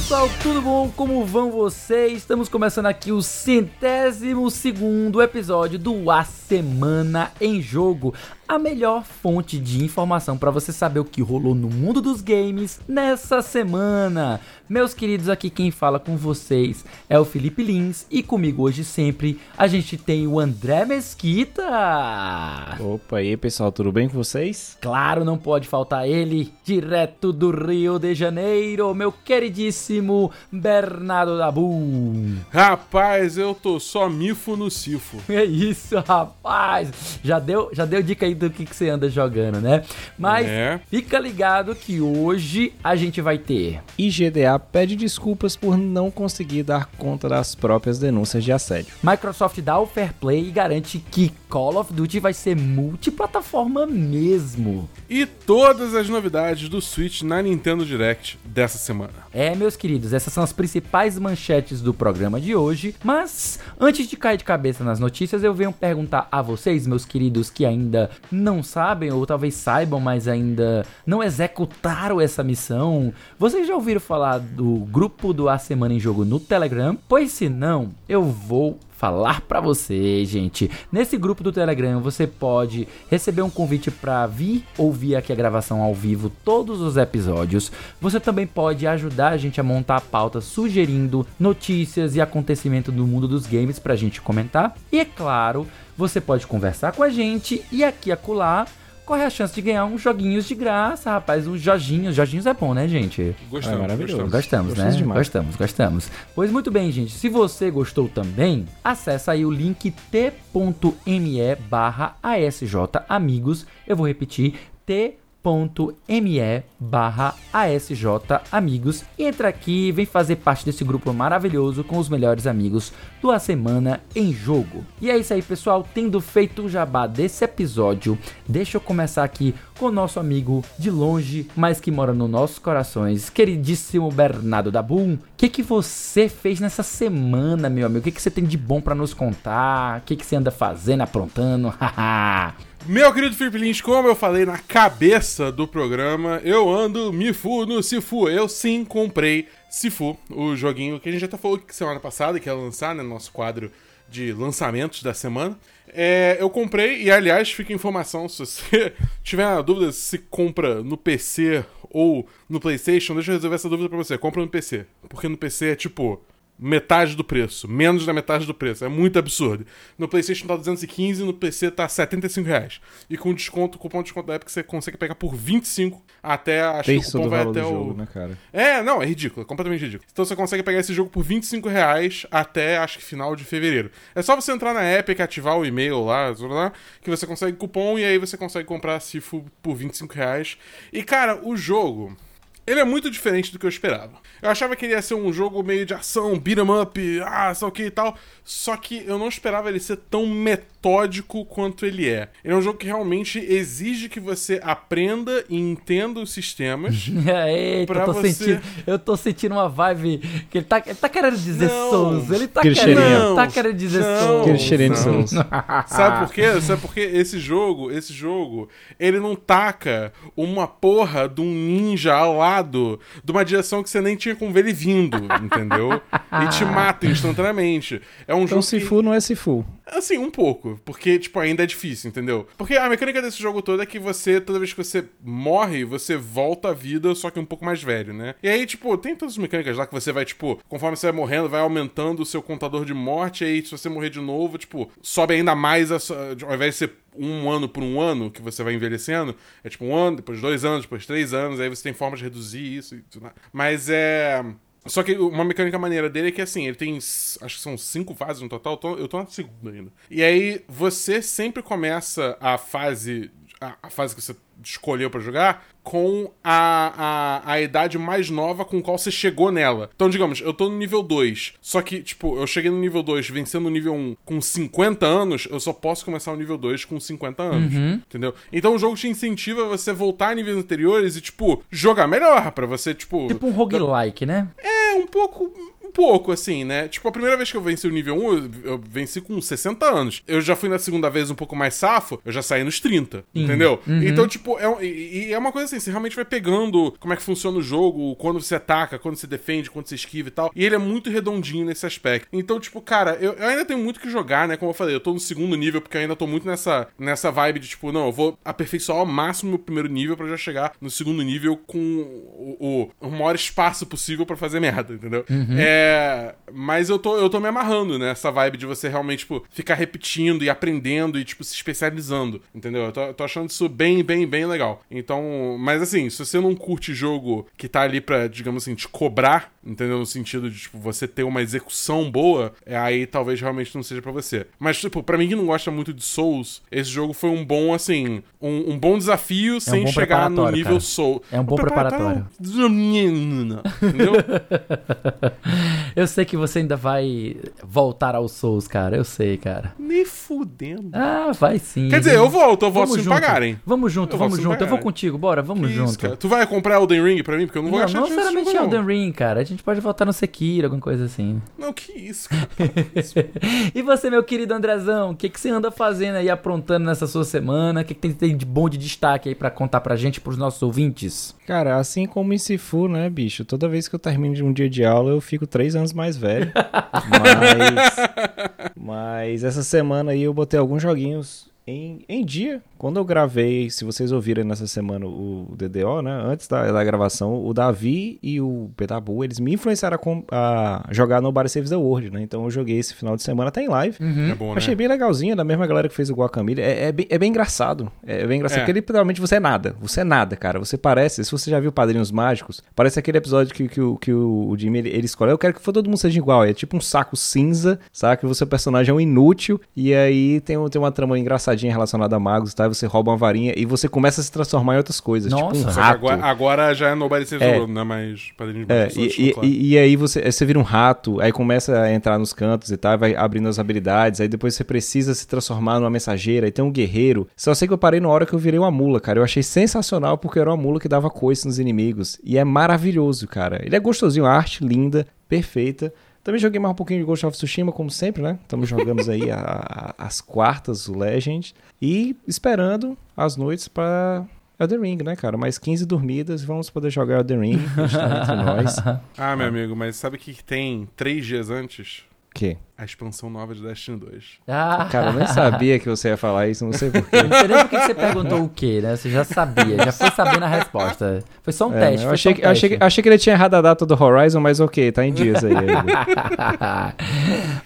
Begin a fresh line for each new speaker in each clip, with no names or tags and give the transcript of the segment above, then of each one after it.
pessoal, tudo bom? Como vão vocês? Estamos começando aqui o centésimo segundo episódio do A Semana em Jogo, a melhor fonte de informação para você saber o que rolou no mundo dos games nessa semana. Meus queridos, aqui quem fala com vocês é o Felipe Lins e comigo hoje sempre a gente tem o André Mesquita.
Opa, aí pessoal, tudo bem com vocês?
Claro, não pode faltar ele, direto do Rio de Janeiro, meu queridíssimo Bernardo Dabu.
Rapaz, eu tô só mifo no cifo.
É isso, rapaz. Já deu, já deu dica aí do que, que você anda jogando, né? Mas
É.
fica ligado que hoje a gente vai ter.
IGDA pede desculpas por não conseguir dar conta das próprias denúncias de assédio.
Microsoft dá o fair play e garante que Call of Duty vai ser multiplataforma mesmo.
E todas as novidades do Switch na Nintendo Direct dessa semana.
É, meus queridos, essas são as principais manchetes do programa de hoje. Mas antes de cair de cabeça nas notícias, eu venho perguntar a vocês, meus queridos, que ainda não sabem ou talvez saibam, mas ainda não executaram essa missão. Vocês já ouviram falar do grupo do A Semana em Jogo no Telegram? Pois se não, eu vou falar pra você, gente. Nesse grupo do Telegram você pode receber um convite pra vir ouvir aqui a gravação ao vivo todos os episódios. Você também pode ajudar a gente a montar a pauta sugerindo notícias e acontecimentos do mundo dos games pra gente comentar. E é claro, você pode conversar com a gente e aqui acolá corre a chance de ganhar uns joguinhos de graça, rapaz, uns joginhos. Joginhos é bom, né, gente?
Gostamos,
É maravilhoso.
gostamos.
Gostamos,
Gostamos
né?
demais.
Gostamos, gostamos. Pois muito bem, gente. Se você gostou também, acessa aí o link t.me barra ASJ Amigos. Eu vou repetir, t.me barra ASJ Amigos. E entra aqui vem fazer parte desse grupo maravilhoso com os melhores amigos do A Semana em Jogo. E é isso aí, pessoal. Tendo feito o jabá desse episódio, deixa eu começar aqui com o nosso amigo de longe, mas que mora nos nossos corações, queridíssimo Bernardo Dabum. O que, que você fez nessa semana, meu amigo? O que, que você tem de bom pra nos contar? O que, que você anda fazendo, aprontando? Haha.
Meu querido Felipe Lins, como eu falei na cabeça do programa, eu ando Mifu no Sifu. Eu sim comprei Sifu, o joguinho que a gente já até falou que semana passada que ia lançar, né? Nosso quadro de lançamentos da semana. É, eu comprei, e aliás, fica informação: se você tiver dúvida se compra no PC ou no PlayStation, deixa eu resolver essa dúvida pra você. Compra no PC. Porque no PC é tipo metade do preço, menos da metade do preço. É muito absurdo. No PlayStation tá 215, no PC tá 75 reais. E com desconto, cupom de desconto da época, você consegue pegar por 25 até. Acho que o cupom vai até o.
jogo, né, cara?
É, não, é ridículo, é completamente ridículo. Então você consegue pegar esse jogo por 25 reais até acho que final de fevereiro. É só você entrar na Epic, ativar o e-mail lá, que você consegue cupom e aí você consegue comprar a Sifu por 25 reais. E cara, o jogo. Ele é muito diferente do que eu esperava. Eu achava que ele ia ser um jogo meio de ação, beat 'em up, ah, sei o que e tal. Só que eu não esperava ele ser tão metódico quanto ele é. Ele é um jogo que realmente exige que você aprenda e entenda os sistemas.
Eita,
Pra
eu tô,
você-
sentindo, eu tô sentindo uma vibe que ele tá, ele tá querendo dizer
Não.
Souls. Ele tá querendo,
cheirinho.
tá querendo dizer
Não.
Souls.
Aquele cheirinho de
não.
Souls.
Sabe por quê? Sabe por quê? Esse jogo, esse jogo, ele não taca uma porra de um ninja ao lado de uma direção que você nem tinha como ver ele vindo, entendeu? E te mata instantaneamente. É um
Então
jogo que...
Sifu não é Sifu.
Assim, um pouco. Porque, tipo, ainda é difícil, entendeu? Porque a mecânica desse jogo todo é que você, toda vez que você morre, você volta à vida, só que um pouco mais velho, né? E aí, tipo, tem todas as mecânicas lá que você vai, tipo, conforme você vai morrendo, vai aumentando o seu contador de morte, e aí, se você morrer de novo, tipo, sobe ainda mais, a sua- ao invés de ser um ano por um ano que você vai envelhecendo, é tipo um ano, depois dois anos, depois três anos, aí você tem forma de reduzir isso e tudo. Mas é. Só que uma mecânica maneira dele é que assim, ele tem. Acho que são cinco fases no total, eu tô, eu tô na segunda ainda. E aí você sempre começa a fase. A, a fase que você escolheu pra jogar com a, a, a idade mais nova com qual você chegou nela. Então, digamos, eu tô no nível 2. Só que, tipo, eu cheguei no nível 2 vencendo o nível 1 com 50 anos, eu só posso começar o nível 2 com 50 anos. Entendeu? Então o jogo te incentiva a você voltar a níveis anteriores e, tipo, jogar melhor pra você, tipo.
Tipo um roguelike, né?
É, um pouco. Um pouco, assim, né? Tipo, a primeira vez que eu venci o nível 1, eu, venci com 60 anos. Eu já fui na segunda vez um pouco mais safo, eu já saí nos 30, entendeu?
Uhum.
Então, tipo, é, e, é uma coisa assim, você realmente vai pegando como é que funciona o jogo, quando você ataca, quando você defende, quando você esquiva e tal. E ele é muito redondinho nesse aspecto. Então, tipo, cara, eu, eu ainda tenho muito que jogar, né? Como eu falei, eu tô no segundo nível, porque eu ainda tô muito nessa, nessa vibe de, tipo, não, eu vou aperfeiçoar ao máximo meu primeiro nível pra já chegar no segundo nível com o, o, o maior espaço possível pra fazer merda, entendeu? É. Mas eu tô, eu tô me amarrando nessa vibe de você realmente, tipo, ficar repetindo e aprendendo e, tipo, se especializando, entendeu? Eu tô, tô achando isso bem, bem, bem legal. Então, mas assim, se você não curte jogo que tá ali pra, digamos assim, te cobrar, entendeu? No sentido de, tipo, você ter uma execução boa, é, aí talvez realmente não seja pra você. Mas, tipo, pra mim que não gosta muito de Souls, esse jogo foi um bom, assim, um, um bom desafio sem
bom
chegar no
preparatório,
nível
cara.
Soul.
É um bom preparatório.
Entendeu?
Eu sei que você ainda vai voltar aos Souls, cara. Eu sei, cara.
Nem fudendo.
Ah, vai sim.
Quer dizer, eu volto, eu volto
Vamos
se me pagarem.
Vamos junto,
Eu
vamos junto. Eu vou contigo, bora, vamos
Que
junto.
isso? Tu vai comprar Elden Ring pra mim? Porque eu não vou
Não,
gastar
não
nesse
necessariamente Elden Ring, cara. A gente pode voltar no Sekiro, alguma coisa assim.
Não. não, que isso, cara.
e você, meu querido Andrezão, o que, que você anda fazendo aí, aprontando nessa sua semana? O que, que tem, tem de bom de destaque aí pra contar pra gente, pros nossos ouvintes?
Cara, assim como em Sifu, né, bicho? Toda vez que eu termino de um dia de aula, eu fico três anos mais velho. mas, mas essa semana aí eu botei alguns joguinhos em, em dia. Quando eu gravei, se vocês ouviram nessa semana o DDO, né? Antes da, da gravação, o Davi e o Pedabu, eles me influenciaram a, com- a jogar Nobody Saves the World, né? Então eu joguei esse final de semana até em live.
É bom, né?
Achei bem legalzinho, da mesma galera que fez o Guacamole. É, é, bem, é bem engraçado. É bem engraçado,
É.
porque literalmente você é nada. Você é nada, cara. Você parece, se você já viu Padrinhos Mágicos, parece aquele episódio que, que, o, que o Jimmy, ele, ele escolhe. Eu quero que todo mundo seja igual. É tipo um saco cinza, sabe? Que o seu personagem é um inútil. E aí tem, tem uma trama engraçadinha relacionada a magos, tá? E você rouba uma varinha e você começa a se transformar em outras coisas. Tipo um
Nossa.
Só que
rato.
agora, agora já é Nobody Saves
É.
the World, né? Mas Padrinho de
É, e,
só
e, e- e aí você, você vira um rato, aí começa a entrar nos cantos e tal, vai abrindo as habilidades, aí depois você precisa se transformar numa mensageira, aí tem um guerreiro. Só sei que eu parei na hora que eu virei uma mula, cara. Eu achei sensacional porque era uma mula que dava coice nos inimigos. E é maravilhoso, cara. Ele é gostosinho, a arte linda, perfeita. Também joguei mais um pouquinho de Ghost of Tsushima, como sempre, né? Estamos jogando aí a- a- as quartas, o Legend. E esperando as noites pra Elden Ring, né, cara? Mais 15 dormidas, vamos poder jogar Elden Ring. entre nós.
Ah, meu amigo, mas sabe o que tem três dias antes?
Quê?
A expansão nova de Destiny 2.
Ah,
Cara, eu nem sabia que você ia falar isso, não sei porquê.
não sei nem por que você perguntou o quê, né? Você já sabia, já foi sabendo a resposta. Foi só um
É,
teste.
eu
foi
achei
só um
que, achei, que,
teste.
achei que ele tinha errado a data do Horizon, mas ok, tá em dias aí.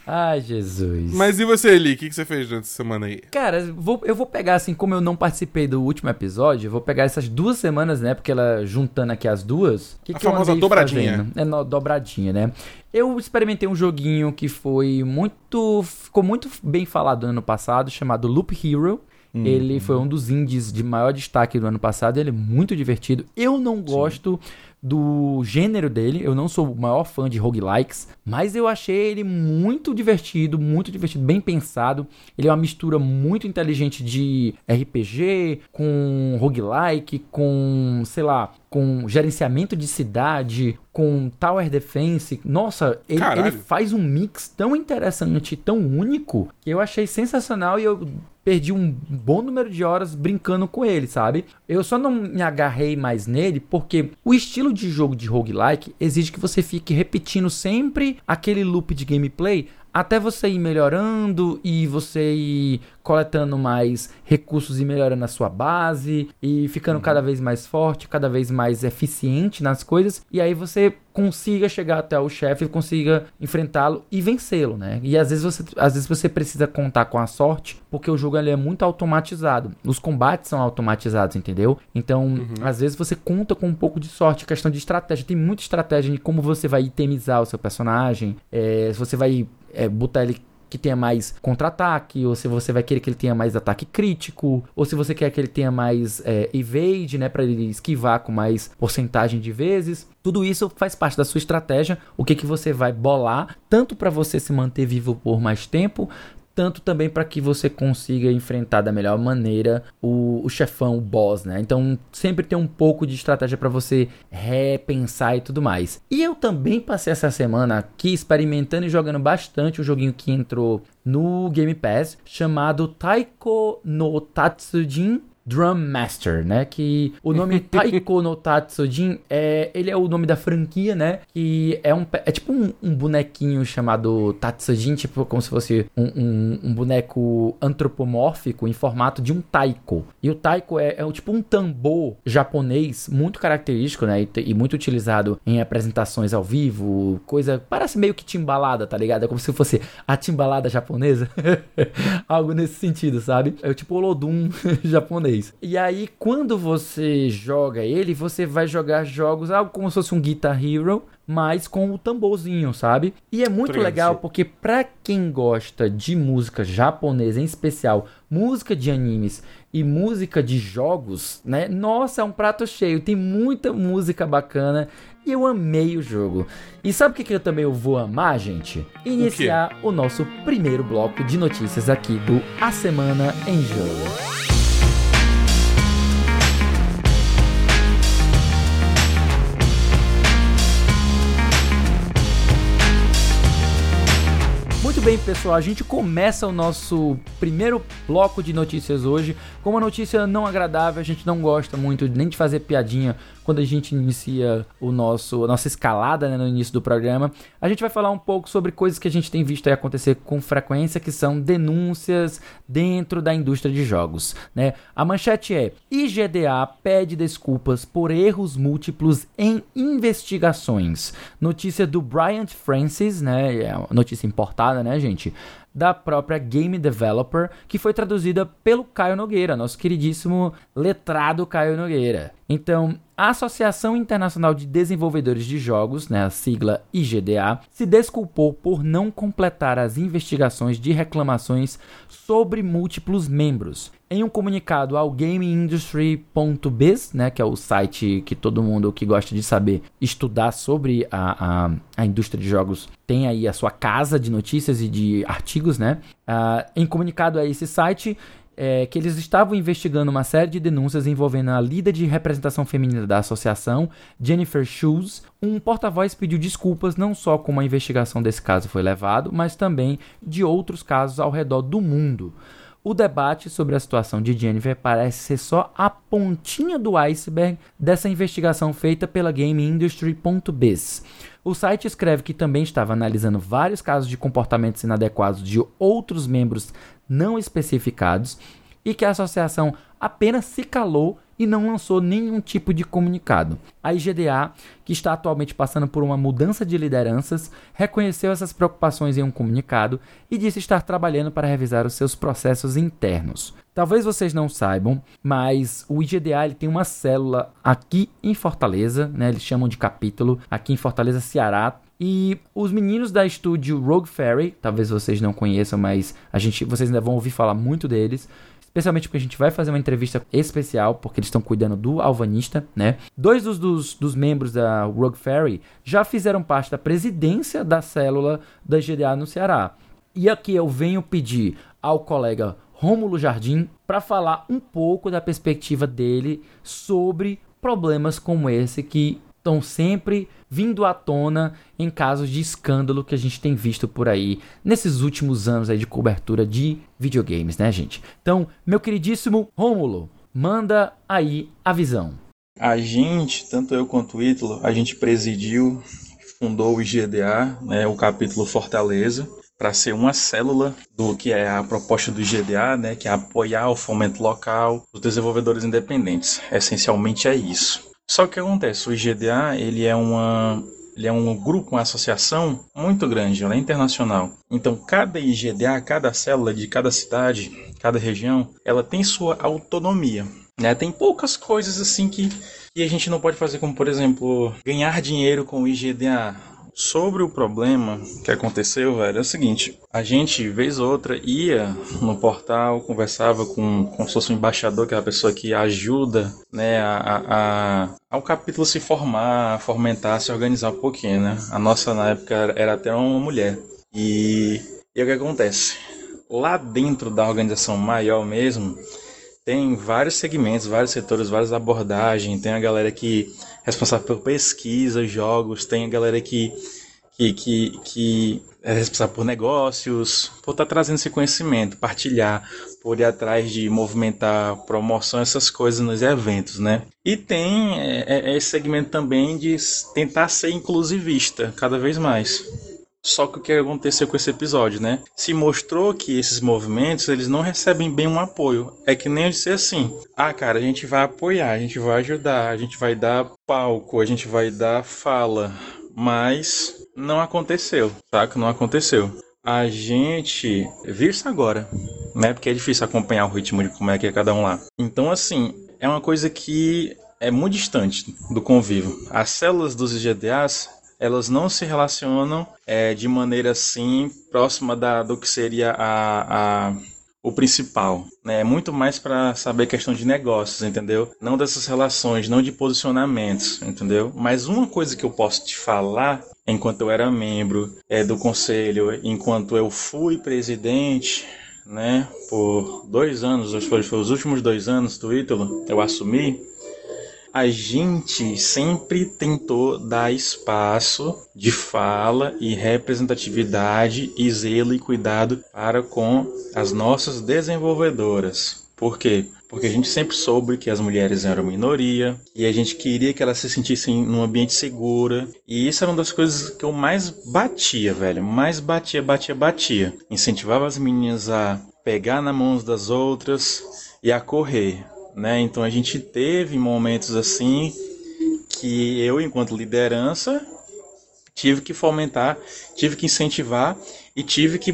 Ai, Jesus.
Mas e você, Eli? O que que você fez durante essa semana aí?
Cara, vou- eu vou pegar, assim, como eu não participei do último episódio, vou pegar essas duas semanas, né? Porque ela juntando aqui as duas. Que
A
que eu
famosa
andei
dobradinha.
fazendo? É no- dobradinha, né? Eu experimentei um joguinho que foi muito. ficou muito bem falado no ano passado, chamado Loop Hero. Ele foi um dos indies de maior destaque do ano passado. Ele é muito divertido. Eu não gosto do gênero dele. Eu não sou o maior fã de roguelikes, mas eu achei ele muito divertido, muito divertido, bem pensado. Ele é uma mistura muito inteligente de RPG com roguelike, com, sei lá, com gerenciamento de cidade, com tower defense. Nossa, ele, ele faz um mix tão interessante, tão único, que eu achei sensacional e eu perdi um bom número de horas brincando com ele, sabe? Eu só não me agarrei mais nele porque o estilo de jogo de roguelike exige que você fique repetindo sempre aquele loop de gameplay até você ir melhorando e você ir coletando mais recursos e melhorando a sua base e ficando cada vez mais forte, cada vez mais eficiente nas coisas e aí você consiga chegar até o chefe, consiga enfrentá-lo e vencê-lo, né? E às vezes você às vezes você precisa contar com a sorte, porque o jogo ele é muito automatizado. Os combates são automatizados, entendeu? Então, às vezes você conta com um pouco de sorte, questão de estratégia. Tem muita estratégia de como você vai itemizar o seu personagem, é, se você vai é, botar ele que tenha mais contra-ataque, ou se você vai querer que ele tenha mais ataque crítico, ou se você quer que ele tenha mais é, evade, né, para ele esquivar com mais porcentagem de vezes. Tudo isso faz parte da sua estratégia, o que que você vai bolar, tanto para você se manter vivo por mais tempo, tanto também para que você consiga enfrentar da melhor maneira o, o chefão, o boss, né? Então sempre tem um pouco de estratégia para você repensar e tudo mais. E eu também passei essa semana aqui experimentando e jogando bastante um joguinho que entrou no Game Pass chamado Taiko no Tatsujin Drum Master, né? Que o nome Taiko no Tatsujin é, ele é o nome da franquia, né? Que é um é tipo um, um bonequinho chamado Tatsujin, tipo como se fosse um, um, um, boneco antropomórfico em formato de um taiko. E o taiko é, é tipo um tambor japonês muito característico, né? E, e, muito utilizado em apresentações ao vivo, coisa parece meio que timbalada, tá ligado? É como se fosse a timbalada japonesa, algo nesse sentido, sabe? É tipo o Olodum japonês. E aí, quando você joga ele, você vai jogar jogos, algo como se fosse um Guitar Hero, mas com o tamborzinho, sabe? E é muito legal porque para quem gosta de música japonesa, em especial música de animes e música de jogos, né? Nossa, é um prato cheio, tem muita música bacana e eu amei o jogo. E sabe o que, que eu também vou amar, gente? Iniciar o, o nosso primeiro bloco de notícias aqui do A Semana em Jogo. Bem, pessoal, a gente começa o nosso primeiro bloco de notícias hoje com uma notícia não agradável. A gente não gosta muito nem de fazer piadinha quando a gente inicia o nosso a nossa escalada né, no início do programa. A gente vai falar um pouco sobre coisas que a gente tem visto acontecer com frequência, que são denúncias dentro da indústria de jogos. Né? A manchete é: IGDA pede desculpas por erros múltiplos em investigações. Notícia do Bryant Francis, né? É uma notícia importada, né, gente? da própria Game Developer, que foi traduzida pelo Caio Nogueira, nosso queridíssimo letrado Caio Nogueira. Então, a Associação Internacional de Desenvolvedores de Jogos, né, a sigla IGDA, se desculpou por não completar as investigações de reclamações sobre múltiplos membros. Em um comunicado ao GameIndustry.biz, né, que é o site que todo mundo que gosta de saber estudar sobre a, a, a indústria de jogos tem aí a sua casa de notícias e de artigos, né? Uh, em comunicado a esse site, é, que eles estavam investigando uma série de denúncias envolvendo a líder de representação feminina da associação, Jennifer Shoes. Um porta-voz pediu desculpas não só como a investigação desse caso foi levado, mas também de outros casos ao redor do mundo. O debate sobre a situação de Jennifer parece ser só a pontinha do iceberg dessa investigação feita pela GameIndustry.biz. O site escreve que também estava analisando vários casos de comportamentos inadequados de outros membros não especificados e que a associação apenas se calou e não lançou nenhum tipo de comunicado. A IGDA, que está atualmente passando por uma mudança de lideranças, reconheceu essas preocupações em um comunicado e disse estar trabalhando para revisar os seus processos internos. Talvez vocês não saibam, mas o IGDA ele tem uma célula aqui em Fortaleza, né? Eles chamam de capítulo, aqui em Fortaleza, Ceará. E os meninos da estúdio Rogue Fairy, talvez vocês não conheçam, mas a gente, vocês ainda vão ouvir falar muito deles especialmente porque a gente vai fazer uma entrevista especial, porque eles estão cuidando do Alvanista, né? Dois dos, dos, dos, membros da Rogue Ferry já fizeram parte da presidência da célula da GDA no Ceará. E aqui eu venho pedir ao colega Rômulo Jardim para falar um pouco da perspectiva dele sobre problemas como esse que estão sempre vindo à tona em casos de escândalo que a gente tem visto por aí nesses últimos anos aí de cobertura de videogames, né, gente? Então, meu queridíssimo Rômulo, manda aí a visão.
A gente, tanto eu quanto o Ítalo, a gente presidiu, fundou o IGDA, né, o capítulo Fortaleza, para ser uma célula do que é a proposta do IGDA, né, que é apoiar o fomento local dos desenvolvedores independentes. Essencialmente é isso. Só que o que acontece? O IGDA ele é uma ele é um grupo, uma associação muito grande, ela é internacional. Então, cada IGDA, cada célula de cada cidade, cada região, ela tem sua autonomia. Né? Tem poucas coisas assim que, que a gente não pode fazer, como por exemplo, ganhar dinheiro com o IGDA. Sobre o problema que aconteceu, velho, é o seguinte: a gente, vez ou outra, ia no portal, conversava com, com se fosse um embaixador, que é a pessoa que ajuda né, a, a, ao capítulo se formar, fomentar, se organizar um pouquinho, né? A nossa, na época, era até uma mulher. E, e o que acontece? lá dentro da organização maior mesmo, tem vários segmentos, vários setores, várias abordagens. Tem a galera que responsável por pesquisa, jogos, tem a galera que, que, que, que é responsável por negócios, por estar tá trazendo esse conhecimento, partilhar, por ir atrás de movimentar promoção, essas coisas nos eventos, né? E tem é, é, esse segmento também de tentar ser inclusivista cada vez mais. Só que o que aconteceu com esse episódio, né? Se mostrou que esses movimentos, eles não recebem bem um apoio. É que nem eu disse assim: "Ah, cara, a gente vai apoiar, a gente vai ajudar, a gente vai dar palco, a gente vai dar fala", mas não aconteceu, saca? Não aconteceu. A gente viu isso agora, né? Porque é difícil acompanhar o ritmo de como é que é cada um lá. Então, assim, é uma coisa que é muito distante do convívio. As células dos IGDAs, elas não se relacionam é, de maneira assim próxima da, do que seria a, a o principal, né? É muito mais para saber questão de negócios, entendeu? Não dessas relações, não de posicionamentos, entendeu? Mas uma coisa que eu posso te falar, enquanto eu era membro é, do conselho, enquanto eu fui presidente, né? Por dois anos, foi, foi os últimos dois anos do Ítalo, eu assumi a gente sempre tentou dar espaço de fala e representatividade e zelo e cuidado para com as nossas desenvolvedoras. Por quê? Porque a gente sempre soube que as mulheres eram minoria e a gente queria que elas se sentissem num ambiente seguro. E isso era uma das coisas que eu mais batia, velho. Mais batia, batia, batia. Incentivava as meninas a pegar na mão das outras e a correr né? Então a gente teve momentos assim que eu, enquanto liderança, tive que fomentar, tive que incentivar e tive que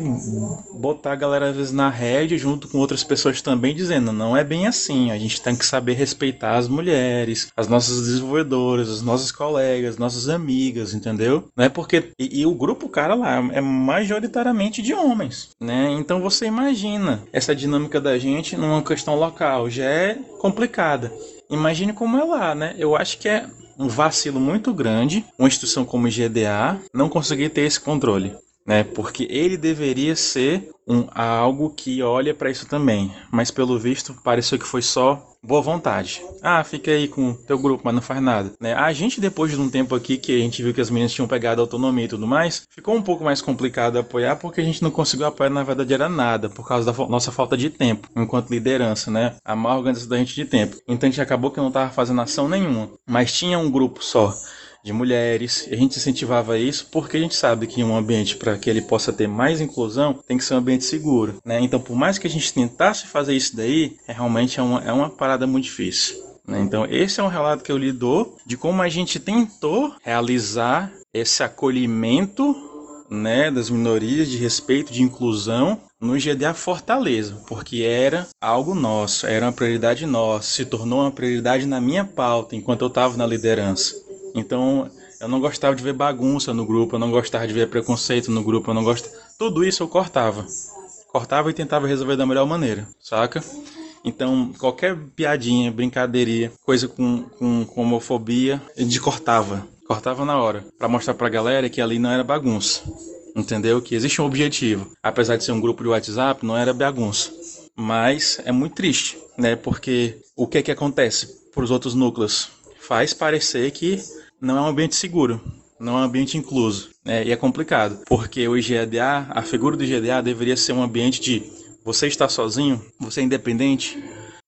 botar a galera às vezes na rede junto com outras pessoas também dizendo não é bem assim a gente tem que saber respeitar as mulheres as nossas desenvolvedoras as nossas colegas nossas amigas entendeu? Não é porque e, e o grupo cara lá é majoritariamente de homens né? Então você imagina essa dinâmica da gente numa questão local já é complicada. Imagine como é lá né? Eu acho que é um vacilo muito grande uma instituição como o GDA não conseguir ter esse controle né? Porque ele deveria ser um algo que olha para isso também, mas pelo visto pareceu que foi só boa vontade. Ah, fica aí com teu grupo, mas não faz nada, né? A gente depois de um tempo aqui que a gente viu que as meninas tinham pegado autonomia e tudo mais, ficou um pouco mais complicado apoiar porque a gente não conseguiu apoiar na verdade era nada, por causa da nossa falta de tempo enquanto liderança, né? A má organização da gente de tempo. Então a gente acabou que não tava fazendo ação nenhuma, mas tinha um grupo só de mulheres. A gente incentivava isso porque a gente sabe que um ambiente para que ele possa ter mais inclusão tem que ser um ambiente seguro, né? Então, por mais que a gente tentasse fazer isso daí, é, realmente é uma, é uma parada muito difícil. Né? Então, esse é um relato que eu lhe dou de como a gente tentou realizar esse acolhimento né, das minorias, de respeito, de inclusão no GDA Fortaleza, porque era algo nosso, era uma prioridade nossa, se tornou uma prioridade na minha pauta enquanto eu estava na liderança. Então, eu não gostava de ver bagunça no grupo, eu não gostava de ver preconceito no grupo, eu não gostava. Tudo isso eu cortava. Cortava e tentava resolver da melhor maneira, saca? Então, qualquer piadinha, brincadeirinha, coisa com, com, com homofobia, a gente cortava. Cortava na hora. para mostrar pra galera que ali não era bagunça. Entendeu? Que existe um objetivo. Apesar de ser um grupo de WhatsApp, não era bagunça. Mas é muito triste, né? Porque o que é que acontece pros outros núcleos? Faz parecer que não é um ambiente seguro, não é um ambiente incluso. Né? E é complicado, porque o IGDA, a figura do IGDA deveria ser um ambiente de você está sozinho, você é independente.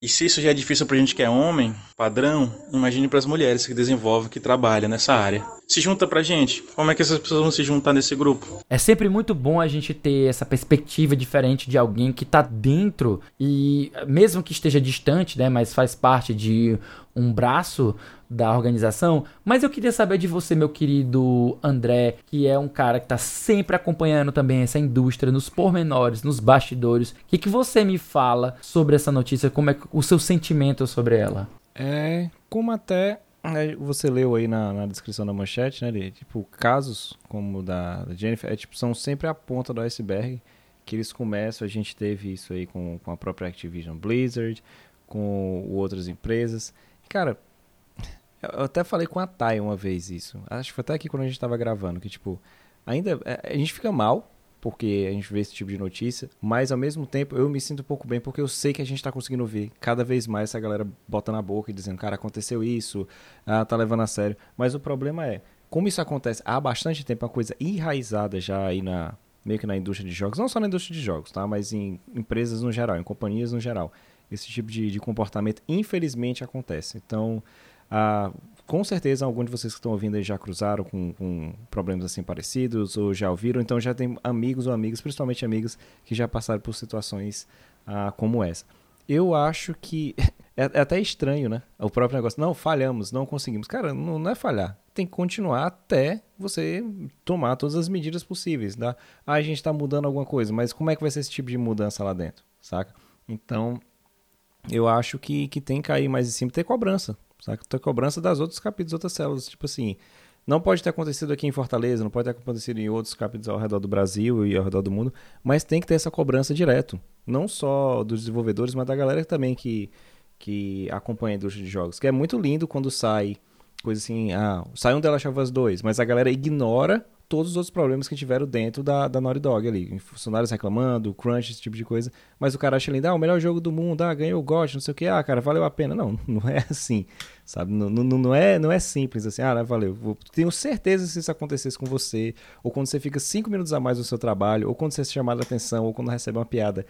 E se isso já é difícil para a gente que é homem, padrão, imagine para as mulheres que desenvolvem, que trabalham nessa área. Se junta pra gente. Como é que essas pessoas vão se juntar nesse grupo?
É sempre muito bom a gente ter essa perspectiva diferente de alguém que tá dentro e mesmo que esteja distante, né, mas faz parte de um braço da organização, mas eu queria saber de você, meu querido André, que é um cara que está sempre acompanhando também essa indústria nos pormenores, nos bastidores. O que, que você me fala sobre essa notícia? Como é o seu sentimento sobre ela?
É, como até né, você leu aí na, na descrição da manchete, né, de, tipo, casos como o da, da Jennifer, é, tipo, são sempre a ponta do iceberg que eles começam, a gente teve isso aí com, com a própria Activision Blizzard, com outras empresas. Cara, eu até falei com a Thay uma vez isso. Acho que foi até aqui quando a gente tava gravando, que tipo, ainda é, a gente fica mal, porque a gente vê esse tipo de notícia, mas ao mesmo tempo eu me sinto um pouco bem porque eu sei que a gente está conseguindo ver cada vez mais essa galera bota na boca e dizendo, cara, aconteceu isso, ah, tá levando a sério. Mas o problema é, como isso acontece há bastante tempo, é uma coisa enraizada já aí na meio que na indústria de jogos, não só na indústria de jogos, tá? Mas em empresas no geral, em companhias no geral. Esse tipo de, de comportamento, infelizmente, acontece. Então, ah, com certeza alguns de vocês que estão ouvindo aí já cruzaram com, com, problemas assim parecidos ou já ouviram, então já tem amigos ou amigas, principalmente amigos, que já passaram por situações ah, como essa. Eu acho que é, é, até estranho, né? O próprio negócio, não, falhamos, não conseguimos. Cara, não, não, é falhar. Tem que continuar até você tomar todas as medidas possíveis. Tá? Ah, a gente está mudando alguma coisa, mas como é que vai ser esse tipo de mudança lá dentro, saca? Então, eu acho que, que tem que cair mais em cima, ter cobrança, Saca? Ter cobrança das outros capítulos, outras células. Tipo assim, não pode ter acontecido aqui em Fortaleza, não pode ter acontecido em outros capítulos ao redor do Brasil e ao redor do mundo, mas tem que ter essa cobrança direto. Não só dos desenvolvedores, mas da galera também que, que acompanha a indústria de jogos. Que é muito lindo quando sai coisa assim, ah, sai um of Us 2, mas a galera ignora todos os outros problemas que tiveram dentro da, da Naughty Dog ali. Funcionários reclamando, crunch, esse tipo de coisa. Mas o cara acha lindo, ah, o melhor jogo do mundo, ah, ganhou o GOT, não sei o que, ah, cara, valeu a pena. Não, não é assim, sabe? Não, não, não, é, não é simples assim, ah, valeu. Tenho certeza se isso acontecesse com você, ou quando você fica cinco minutos a mais no seu trabalho, ou quando você é chamado a atenção, ou quando recebe uma piada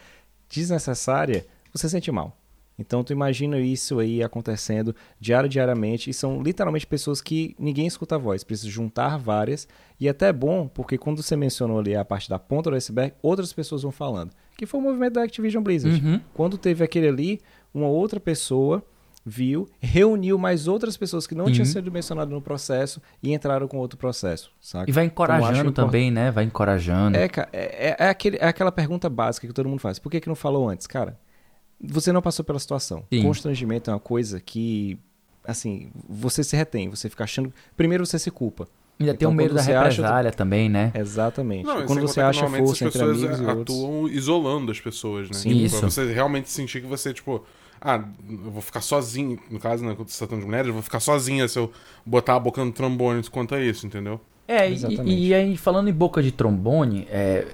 desnecessária, você sente mal. Então tu imagina isso aí acontecendo diário diariamente e são literalmente pessoas que ninguém escuta a voz, precisa juntar várias e até é bom porque quando você mencionou ali a parte da ponta do iceberg, outras pessoas vão falando, que foi o movimento da Activision Blizzard. Uhum. Quando teve aquele ali, uma outra pessoa viu, reuniu mais outras pessoas que não uhum. tinham sido mencionadas no processo e entraram com outro processo, saca?
E vai encorajando também, né? Vai encorajando.
É, é, é, é, aquele, é aquela pergunta básica que todo mundo faz. Por que, que não falou antes? Cara, você não passou pela situação. Sim. Constrangimento é uma coisa que, assim, você se retém, você fica achando. Primeiro você se culpa.
Ainda então, tem o medo da represália acha... também, né?
Exatamente. Não, quando você acha força entre amigos e outros...
atuam isolando as pessoas, né?
Sim, tipo, isso.
Pra você realmente sentir que você, tipo... Ah, eu vou ficar sozinho. No caso, né, quando você tá de mulheres, eu vou ficar sozinha se eu botar a boca no trombone quanto a isso, entendeu?
É, e, e, aí falando em boca de trombone, é,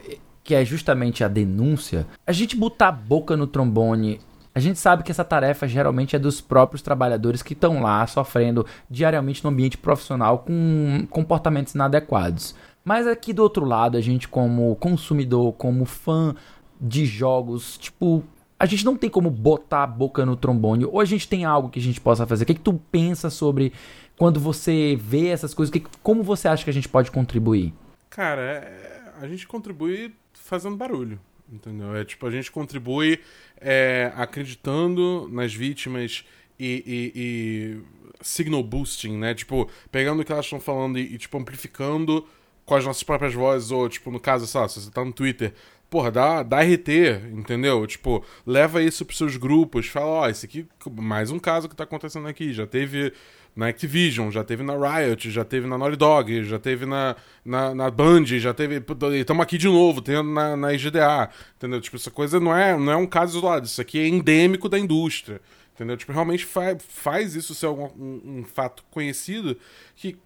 que é justamente a denúncia, a gente botar a boca no trombone a gente sabe que essa tarefa geralmente é dos próprios trabalhadores que estão lá sofrendo diariamente no ambiente profissional com comportamentos inadequados. Mas aqui do outro lado, a gente como consumidor, como fã de jogos, tipo, a gente não tem como botar a boca no trombone, ou a gente tem algo que a gente possa fazer. O que, que tu pensa sobre quando você vê essas coisas? Que, como você acha que a gente pode contribuir?
Cara, é, a gente contribui fazendo barulho. Entendeu? É tipo, a gente contribui é, acreditando nas vítimas e, e, e, signal boosting, né? Tipo, pegando o que elas estão falando e, e, tipo, amplificando com as nossas próprias vozes, ou, tipo, no caso, sabe, se você tá no Twitter, porra, dá, dá RT, entendeu? Tipo, leva isso pros seus grupos, fala, ó, oh, esse aqui, mais um caso que tá acontecendo aqui, já teve na Activision, já teve na Riot, já teve na Naughty Dog, já teve na, na, na Band, já teve. Estamos aqui de novo, tendo na, na IGDA. Entendeu? Tipo, essa coisa não é, não é um caso isolado, isso aqui é endêmico da indústria. Entendeu? Tipo, realmente fa faz isso ser um, um fato conhecido que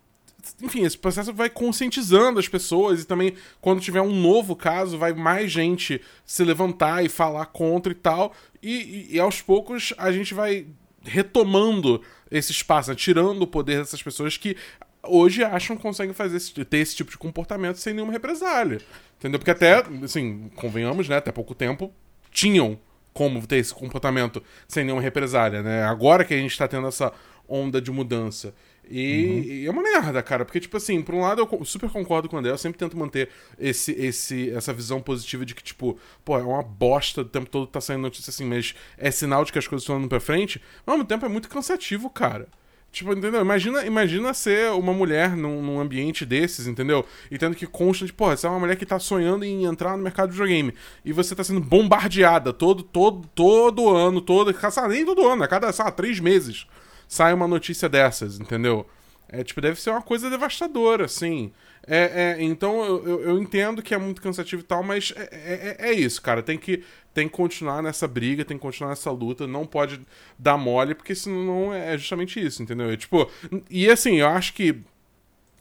enfim, esse processo vai conscientizando as pessoas e também quando tiver um novo caso, vai mais gente se levantar e falar contra e tal. E, e, e aos poucos a gente vai retomando esse espaço, né? tirando o poder dessas pessoas que hoje acham que conseguem fazer esse, ter esse tipo de comportamento sem nenhuma represália. Entendeu? Porque até, assim, convenhamos, né? Até pouco tempo tinham como ter esse comportamento sem nenhuma represália, né? Agora que a gente tá tendo essa onda de mudança. E, uhum. e, é uma merda, cara, porque, tipo assim, por um lado eu super concordo com o André, eu sempre tento manter esse, esse, essa visão positiva de que, tipo, pô, é uma bosta o tempo todo tá saindo notícia assim, mas é sinal de que as coisas estão indo pra frente, mas ao mesmo tempo é muito cansativo, cara. Tipo, entendeu? Imagina, imagina ser uma mulher num, num, ambiente desses, entendeu? E tendo que constante, porra, você é uma mulher que tá sonhando em entrar no mercado de videogame. E você tá sendo bombardeada todo, todo, todo ano, todo. Nem todo ano, a cada, sei lá, três meses sai uma notícia dessas, entendeu? É, tipo, deve ser uma coisa devastadora, assim. É, é então eu, eu, entendo que é muito cansativo e tal, mas é, é, é, é, isso, cara. Tem que, tem que continuar nessa briga, tem que continuar nessa luta, não pode dar mole, porque senão é justamente isso, entendeu? E, tipo, e assim, eu acho que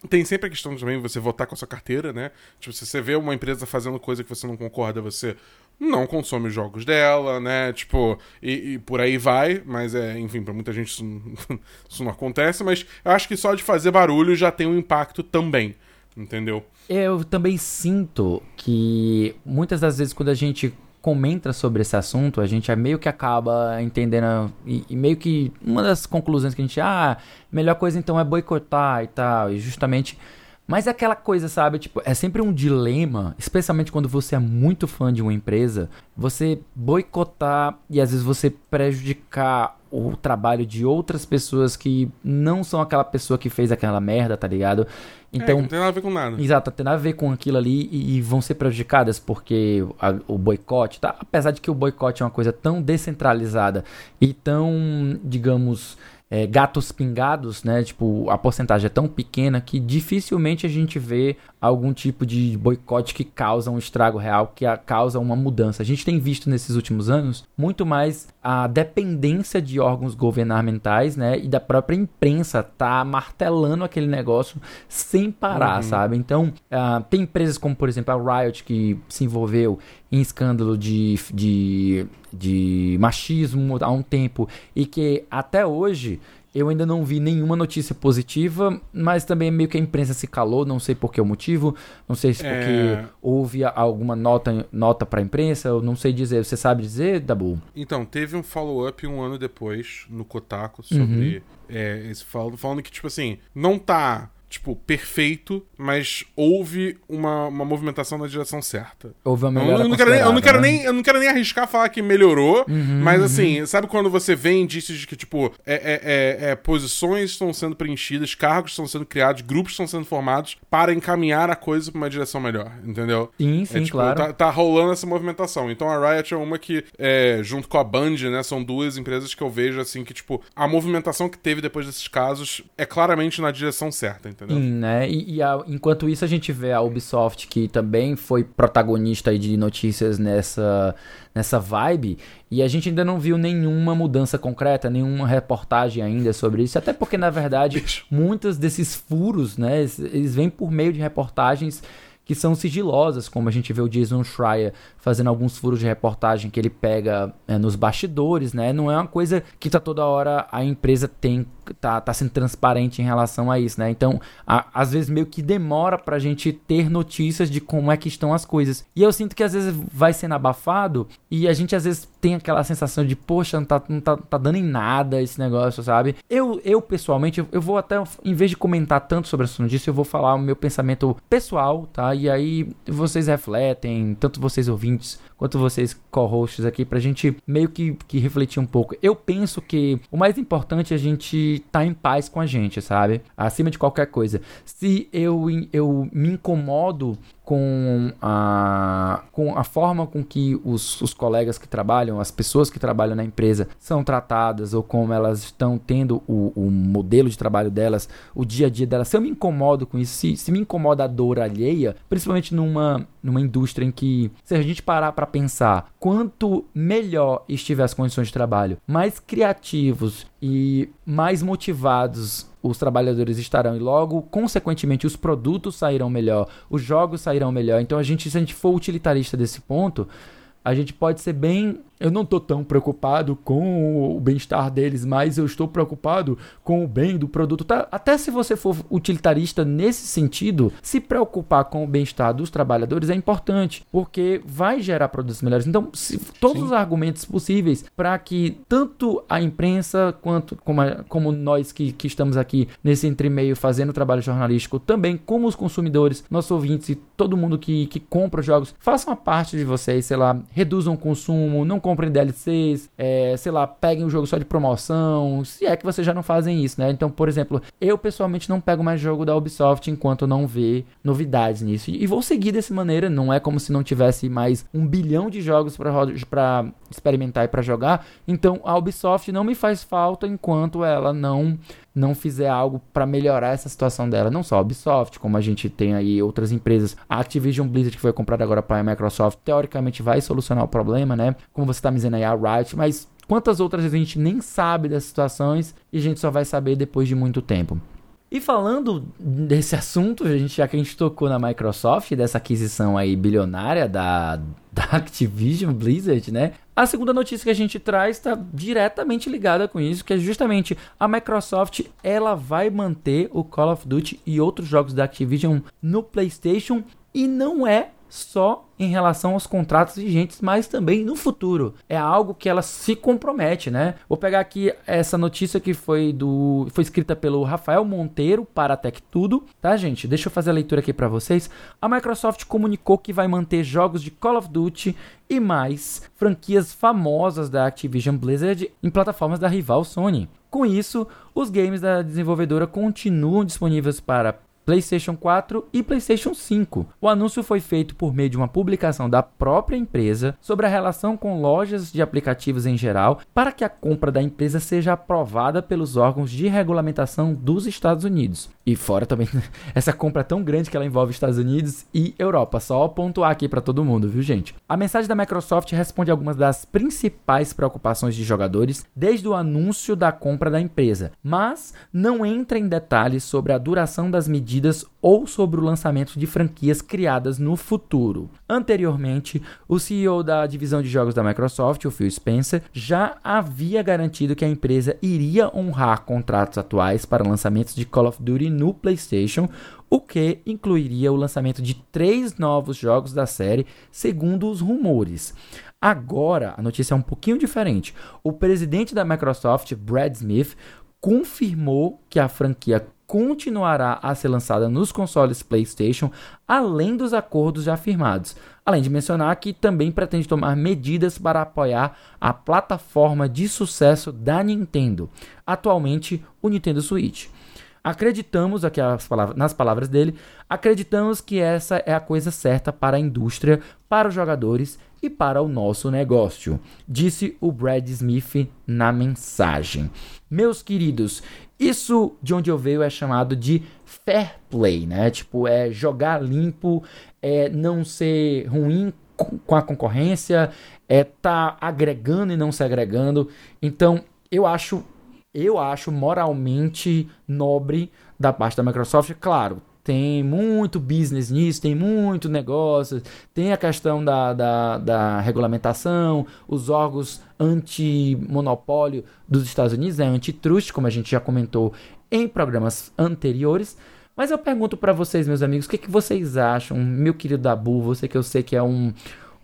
tem sempre a questão também de você votar com a sua carteira, né? Tipo, se você vê uma empresa fazendo coisa que você não concorda, você não consome os jogos dela, né? Tipo, e, e por aí vai, mas é, enfim, pra muita gente isso não, isso não acontece, mas eu acho que só de fazer barulho já tem um impacto também, entendeu?
Eu também sinto que muitas das vezes quando a gente comenta sobre esse assunto, a gente é meio que acaba entendendo e, e, meio que uma das conclusões que a gente, ah, melhor coisa então é boicotar e tal, e justamente mas é aquela coisa, sabe? Tipo, é sempre um dilema, especialmente quando você é muito fã de uma empresa, você boicotar e às vezes você prejudicar o trabalho de outras pessoas que não são aquela pessoa que fez aquela merda, tá ligado?
Então, é, não tem nada a ver com nada.
Exato, tem nada a ver com aquilo ali e, e vão ser prejudicadas porque a, o boicote, tá? Apesar de que o boicote é uma coisa tão descentralizada e tão, digamos, é, gatos pingados, né? Tipo, a porcentagem é tão pequena que dificilmente a gente vê algum tipo de boicote que causa um estrago real, que causa uma mudança. A gente tem visto nesses últimos anos muito mais a dependência de órgãos governamentais, né? E da própria imprensa tá martelando aquele negócio sem parar, uhum. sabe? Então, uh, tem empresas como, por exemplo, a Riot, que se envolveu em escândalo de, de, de machismo há um tempo e que até hoje eu ainda não vi nenhuma notícia positiva, mas também meio que a imprensa se calou, não sei por que o motivo, não sei se porque é... houve alguma nota, nota para a imprensa, eu não sei dizer. Você sabe dizer, Dabu?
Então, teve um follow-up um ano depois no Kotaku sobre uhum. é, esse falando, falando que, tipo assim, não tá tipo, perfeito, mas houve uma, uma movimentação na direção certa.
Houve uma melhora
eu, não quero nem, eu, não quero né? nem, eu não quero nem arriscar falar que melhorou, uhum, mas assim, uhum. sabe quando você vê indícios de que, tipo, é, é, é, é, posições estão sendo preenchidas, cargos estão sendo criados, grupos estão sendo formados para encaminhar a coisa para uma direção melhor, entendeu?
Sim, sim,
é, tipo,
claro.
Tá, tá, rolando essa movimentação. Então a Riot é uma que, é, junto com a Band, né, são duas empresas que eu vejo, assim, que, tipo, a movimentação que teve depois desses casos é claramente na direção certa, entendeu? Entendeu?
Sim, né? E, e a, enquanto isso a gente vê a Ubisoft que também foi protagonista de notícias nessa nessa vibe e a gente ainda não viu nenhuma mudança concreta, nenhuma reportagem ainda sobre isso, até porque na verdade Bicho. muitos desses furos, né, eles vêm por meio de reportagens que são sigilosas, como a gente vê o Jason Schreier fazendo alguns furos de reportagem que ele pega é, nos bastidores, né? Não é uma coisa que tá toda hora a empresa tem tá, tá sendo transparente em relação a isso, né? Então, a, às vezes meio que demora pra gente ter notícias de como é que estão as coisas. E eu sinto que às vezes vai sendo abafado e a gente às vezes tem aquela sensação de, poxa, não tá, não tá, tá dando em nada esse negócio, sabe? Eu, eu pessoalmente, eu, eu vou até, em vez de comentar tanto sobre essa notícia, eu vou falar o meu pensamento pessoal, tá? E aí vocês refletem, tanto vocês ouvintes quanto vocês co-hosts aqui, pra gente meio que, que refletir um pouco. Eu penso que o mais importante é a gente estar tá em paz com a gente, sabe? Acima de qualquer coisa. Se eu, eu me incomodo com a, com a forma com que os, os colegas que trabalham, as pessoas que trabalham na empresa são tratadas ou como elas estão tendo o, o modelo de trabalho delas, o dia a dia delas. Se eu me incomodo com isso, se, se me incomoda a dor alheia, principalmente numa, numa indústria em que, se a gente parar para pensar, quanto melhor estiver as condições de trabalho, mais criativos e mais motivados os trabalhadores estarão e logo, consequentemente, os produtos sairão melhor, os jogos sairão melhor. Então a gente, se a gente for utilitarista desse ponto, a gente pode ser bem eu não estou tão preocupado com o bem-estar deles, mas eu estou preocupado com o bem do produto. Tá? Até se você for utilitarista nesse sentido, se preocupar com o bem-estar dos trabalhadores é importante, porque vai gerar produtos melhores. Então, todos Sim. os argumentos possíveis para que tanto a imprensa quanto como, a, como nós que, que estamos aqui nesse entremeio fazendo trabalho jornalístico, também como os consumidores, nossos ouvintes e todo mundo que, que compra jogos, façam a parte de vocês, sei lá, reduzam o consumo, não comprem DLCs, é, sei lá, peguem o jogo só de promoção, se é que vocês já não fazem isso, né? Então, por exemplo, eu pessoalmente não pego mais jogo da Ubisoft enquanto não vê novidades nisso. E, e vou seguir dessa maneira, não é como se não tivesse mais um bilhão de jogos para experimentar e para jogar. Então, a Ubisoft não me faz falta enquanto ela não não fizer algo para melhorar essa situação dela, não só a Ubisoft, como a gente tem aí outras empresas, a Activision Blizzard que foi comprada agora para a Microsoft, teoricamente vai solucionar o problema, né? Como você está me dizendo aí a Riot, mas quantas outras a gente nem sabe das situações e a gente só vai saber depois de muito tempo. E falando desse assunto, a gente, já que a gente tocou na Microsoft, dessa aquisição aí bilionária da, da Activision Blizzard, né? A segunda notícia que a gente traz está diretamente ligada com isso, que é justamente a Microsoft, ela vai manter o Call of Duty e outros jogos da Activision no PlayStation e não é só em relação aos contratos vigentes, mas também no futuro. É algo que ela se compromete, né? Vou pegar aqui essa notícia que foi do foi escrita pelo Rafael Monteiro para Tech Tudo, tá, gente? Deixa eu fazer a leitura aqui para vocês. A Microsoft comunicou que vai manter jogos de Call of Duty e mais franquias famosas da Activision Blizzard em plataformas da rival Sony. Com isso, os games da desenvolvedora continuam disponíveis para PlayStation 4 e PlayStation 5. O anúncio foi feito por meio de uma publicação da própria empresa sobre a relação com lojas de aplicativos em geral, para que a compra da empresa seja aprovada pelos órgãos de regulamentação dos Estados Unidos. E fora também, essa compra é tão grande que ela envolve Estados Unidos e Europa. Só pontuar aqui para todo mundo, viu, gente? A mensagem da Microsoft responde algumas das principais preocupações de jogadores desde o anúncio da compra da empresa, mas não entra em detalhes sobre a duração das medidas medidas ou sobre o lançamento de franquias criadas no futuro. Anteriormente, o CEO da divisão de jogos da Microsoft, o Phil Spencer, já havia garantido que a empresa iria honrar contratos atuais para lançamentos de Call of Duty no PlayStation, o que incluiria o lançamento de três novos jogos da série, segundo os rumores. Agora, a notícia é um pouquinho diferente. O presidente da Microsoft, Brad Smith, confirmou que a franquia continuará a ser lançada nos consoles PlayStation, além dos acordos já firmados. Além de mencionar que também pretende tomar medidas para apoiar a plataforma de sucesso da Nintendo, atualmente o Nintendo Switch. Acreditamos, aqui palavras, nas palavras dele, acreditamos que essa é a coisa certa para a indústria, para os jogadores e para o nosso negócio, disse o Brad Smith na mensagem. Meus queridos, isso de onde eu veio é chamado de fair play, né? Tipo, é jogar limpo, é não ser ruim com a concorrência, é tá agregando e não se agregando. Então, eu acho eu acho moralmente nobre da parte da Microsoft, claro, tem muito business nisso, tem muito negócio, tem a questão da, da, da regulamentação, os órgãos anti-monopólio dos Estados Unidos, é antitrust, como a gente já comentou em programas anteriores. Mas eu pergunto para vocês, meus amigos, o que, que vocês acham, meu querido Dabu, você que eu sei que é um,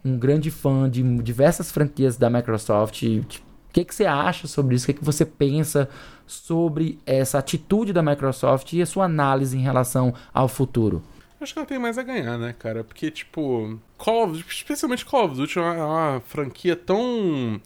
um grande fã de diversas franquias da Microsoft, tipo, que, que você acha sobre isso? O que, que você pensa sobre essa atitude da Microsoft e a sua análise em relação ao futuro?
Acho que ela tem mais a ganhar, né, cara? Porque, tipo, Call of, especialmente Call of Duty é uma, é uma franquia tão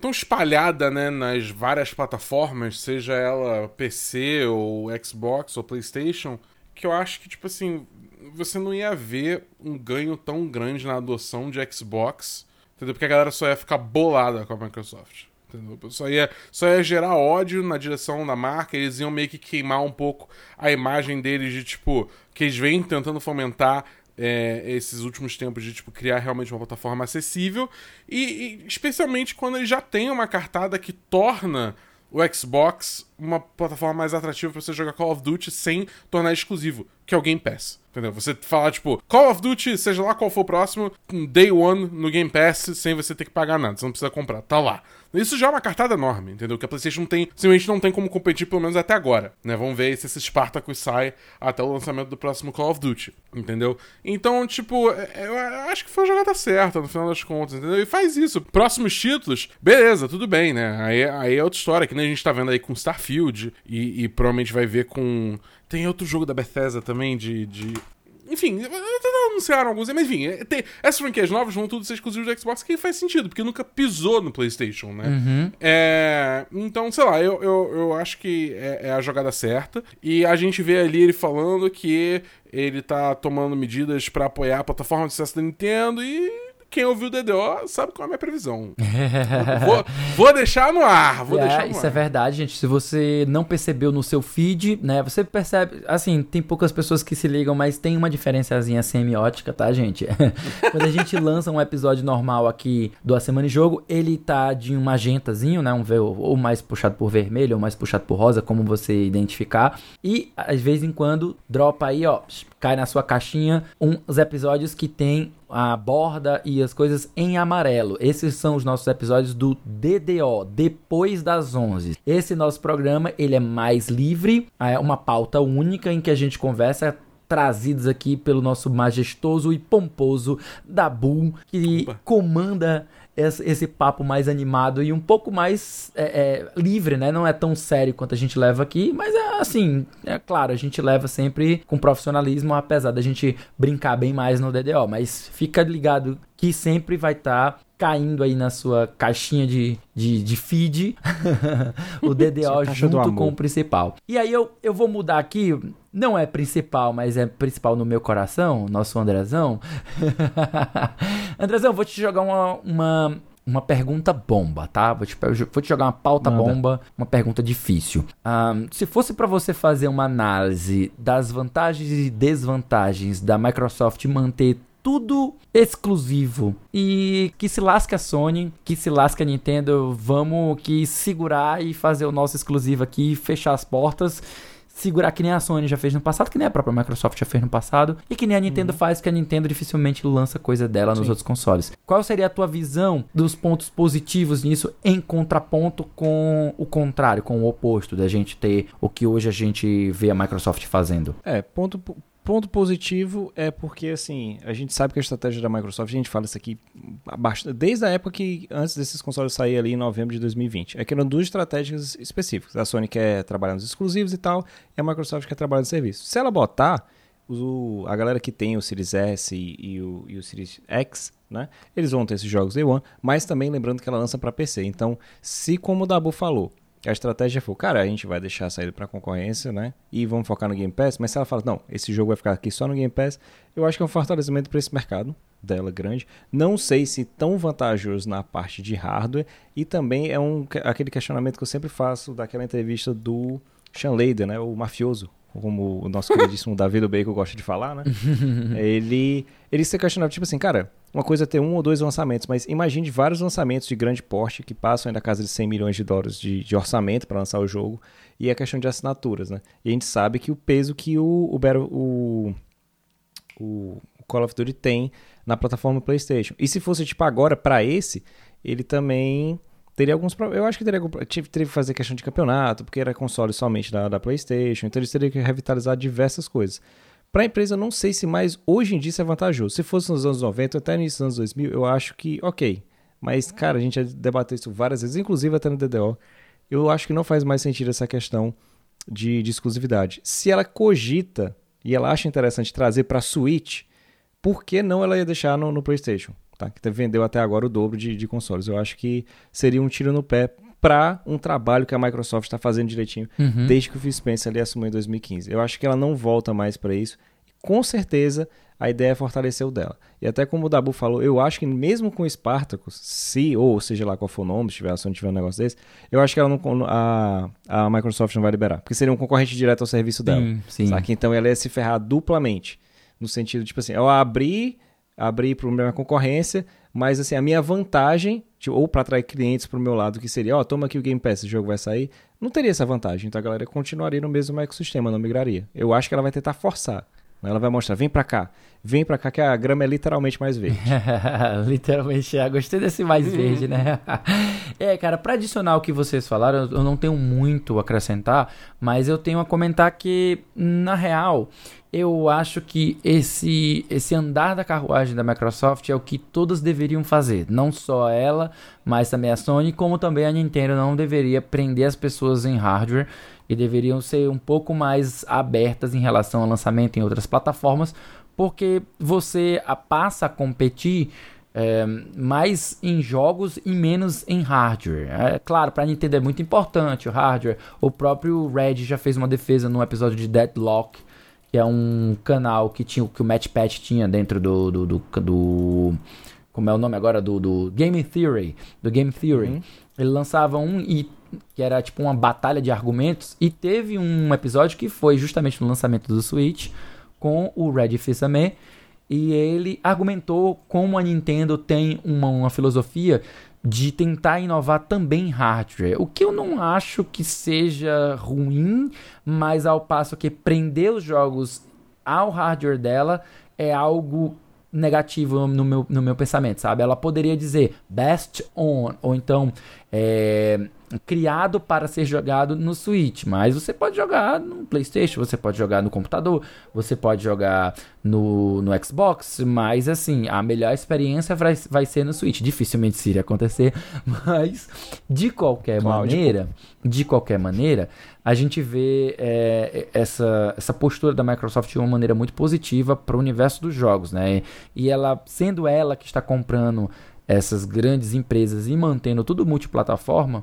tão espalhada, né, nas várias plataformas, seja ela PC ou Xbox ou PlayStation, que eu acho que tipo assim, você não ia ver um ganho tão grande na adoção de Xbox, entendeu? Porque a galera só ia ficar bolada com a Microsoft. Entendeu? Só ia, só ia gerar ódio na direção da marca, eles iam meio que queimar um pouco a imagem deles de tipo, que eles vêm tentando fomentar é, esses últimos tempos de tipo, criar realmente uma plataforma acessível, e, e especialmente quando eles já têm uma cartada que torna o Xbox uma plataforma mais atrativa para você jogar Call of Duty sem tornar exclusivo, que é o Game Pass. Entendeu? Você falar, tipo, Call of Duty, seja lá qual for o próximo, Day One no Game Pass, sem você ter que pagar nada, você não precisa comprar, tá lá. Isso já é uma cartada enorme, entendeu? Que a PlayStation tem, simplesmente não tem como competir, pelo menos até agora, né? Vamos ver se esse Spartacus sai até o lançamento do próximo Call of Duty, entendeu? Então, tipo, é, eu acho que foi a jogada certa no final das contas, entendeu? E faz isso. Próximos títulos, beleza, tudo bem, né? Aí, aí é outra história, que nem a gente tá vendo aí com Starfield e, e provavelmente vai ver com. Tem outro jogo da Bethesda também de, de enfim, anunciaram alguns, mas enfim, é, tem, essas franquias novas vão tudo ser exclusivos do Xbox, que faz sentido, porque nunca pisou no PlayStation, né?
Uhum.
É, então, sei lá, eu, eu, eu acho que é, é, a jogada certa. E a gente vê ali ele falando que ele tá tomando medidas para apoiar a plataforma de sucesso da Nintendo e quem ouviu o DDO sabe qual é a minha previsão. vou, vou, deixar no ar, vou
é,
deixar no
isso
ar.
é verdade, gente. Se você não percebeu no seu feed, né, você percebe, assim, tem poucas pessoas que se ligam, mas tem uma diferençazinha semiótica, tá, gente? Quando a gente lança um episódio normal aqui do A Semana de Jogo, ele tá de um magentazinho, né, um ou mais puxado por vermelho, ou mais puxado por rosa, como você identificar. E, às vezes em quando, dropa aí, ó, cai na sua caixinha uns episódios que tem a borda e as coisas em amarelo. Esses são os nossos episódios do DDO, depois das 11. Esse nosso programa, ele é mais livre, é uma pauta única em que a gente conversa trazidos aqui pelo nosso majestoso e pomposo Dabu, que Opa. comanda esse, papo mais animado e um pouco mais é, é, livre, né? Não é tão sério quanto a gente leva aqui, mas é assim, é claro, a gente leva sempre com profissionalismo, apesar da gente brincar bem mais no DDO. Mas fica ligado que sempre vai estar tá caindo aí na sua caixinha de, de, de feed o DDO junto com o principal. E aí eu, eu vou mudar aqui, não é principal, mas é principal no meu coração, nosso Andrezão. Andrezão, vou te jogar uma, uma, uma pergunta bomba, tá? Vou te, vou te jogar uma pauta Nada. bomba, uma pergunta difícil. Um, se fosse para você fazer uma análise das vantagens e desvantagens da Microsoft manter tudo exclusivo. E que se lasque a Sony, que se lasque a Nintendo, vamos que segurar e fazer o nosso exclusivo aqui, fechar as portas segurar que nem a Sony já fez no passado, que nem a própria Microsoft já fez no passado, e que nem a Nintendo uhum. faz, que a Nintendo dificilmente lança coisa dela nos Sim. outros consoles. Qual seria a tua visão dos pontos positivos nisso em contraponto com o contrário, com o oposto da gente ter o que hoje a gente vê a Microsoft fazendo?
É, ponto ponto positivo é porque, assim, a gente sabe que a estratégia da Microsoft, a gente fala isso aqui desde a época que, antes desses consoles saírem ali em novembro de 2020, é que eram duas estratégias específicas. A Sony quer trabalhar nos exclusivos e tal, e a Microsoft quer trabalhar no serviço. Se ela botar, o, a galera que tem o Series S e, e, o, e o Series X, né, eles vão ter esses jogos Day One, mas também lembrando que ela lança para PC. Então, se como o Dabu falou, a estratégia foi, cara, a gente vai deixar sair para concorrência, né? E vamos focar no Game Pass. Mas se ela fala, não, esse jogo vai ficar aqui só no Game Pass, eu acho que é um fortalecimento para esse mercado dela grande. Não sei se tão vantajoso na parte de hardware e também é um aquele questionamento que eu sempre faço daquela entrevista do Sean Layden, né? O mafioso, como o nosso queridíssimo Davi do Bacon gosta de falar, né? ele, ele se questionava, tipo assim, cara, uma coisa é ter um ou dois lançamentos, mas imagine vários lançamentos de grande porte que passam da casa de 100 milhões de dólares de, de orçamento para lançar o jogo, e a questão de assinaturas, né? E a gente sabe que o peso que o, o, o, o Call of Duty tem na plataforma PlayStation. E se fosse, tipo, agora para esse, ele também teria alguns Eu acho que teria, teria que fazer questão de campeonato, porque era console somente da, da PlayStation, então eles teriam que revitalizar diversas coisas. Para a empresa, não sei se mais hoje em dia isso é vantajoso. Se fosse nos anos 90, até nos anos 2000, eu acho que ok. Mas, cara, a gente já debateu isso várias vezes, inclusive até no DDO. Eu acho que não faz mais sentido essa questão de, de exclusividade. Se ela cogita e ela acha interessante trazer para a Switch, por que não ela ia deixar no, no PlayStation? Tá? Que vendeu até agora o dobro de, de consoles. Eu acho que seria um tiro no pé para um trabalho que a Microsoft está fazendo direitinho uhum. desde que o Phil Spencer ali assumiu em 2015. Eu acho que ela não volta mais para isso. Com certeza a ideia é fortalecer o dela. E até como o Dabu falou, eu acho que mesmo com o Spartacus, se, ou seja lá qual for o nome, se tiver, se não tiver um negócio desse, eu acho que ela não, a, a Microsoft não vai liberar. Porque seria um concorrente direto ao serviço dela. Sim, sim. Saca? Então ela ia se ferrar duplamente. No sentido, tipo assim, eu abri, abri para uma concorrência, mas assim, a minha vantagem, tipo, ou para atrair clientes para o meu lado, que seria, ó, oh, toma aqui o Game Pass, esse jogo vai sair, não teria essa vantagem. Então a galera continuaria no mesmo ecossistema, não migraria. Eu acho que ela vai tentar forçar. Né? Ela vai mostrar, vem para cá, vem para cá que a grama é literalmente mais verde.
literalmente, é. Gostei desse mais verde, né? é, cara, para adicionar o que vocês falaram, eu não tenho muito a acrescentar, mas eu tenho a comentar que, na real, eu acho que esse, esse andar da carruagem da Microsoft é o que todas deveriam fazer. Não só ela, mas também a Sony, como também a Nintendo não deveria prender as pessoas em hardware e deveriam ser um pouco mais abertas em relação ao lançamento em outras plataformas, porque você passa a competir é, mais em jogos e menos em hardware. É claro, para a Nintendo é muito importante o hardware. O próprio Red já fez uma defesa no episódio de Deadlock que é um canal que tinha que o Patch tinha dentro do, do, do, do como é o nome agora do, do Game Theory, do Game Theory. Uhum. Ele lançava um e que era tipo uma batalha de argumentos e teve um episódio que foi justamente no lançamento do Switch com o Red Fils-Aimé e ele argumentou como a Nintendo tem uma, uma filosofia de tentar inovar também hardware. O que eu não acho que seja ruim, mas ao passo que prender os jogos ao hardware dela é algo negativo no meu, no meu pensamento, sabe? Ela poderia dizer best on, ou então é, criado para ser jogado no Switch, mas você pode jogar no PlayStation, você pode jogar no computador, você pode jogar no, no Xbox, mas assim, a melhor experiência vai, vai ser no Switch. Dificilmente isso iria acontecer, mas de qualquer maneira, de qualquer maneira, a gente vê é, essa, essa postura da Microsoft de uma maneira muito positiva para o universo dos jogos, né? E ela, sendo ela que está comprando essas grandes empresas e mantendo tudo multiplataforma,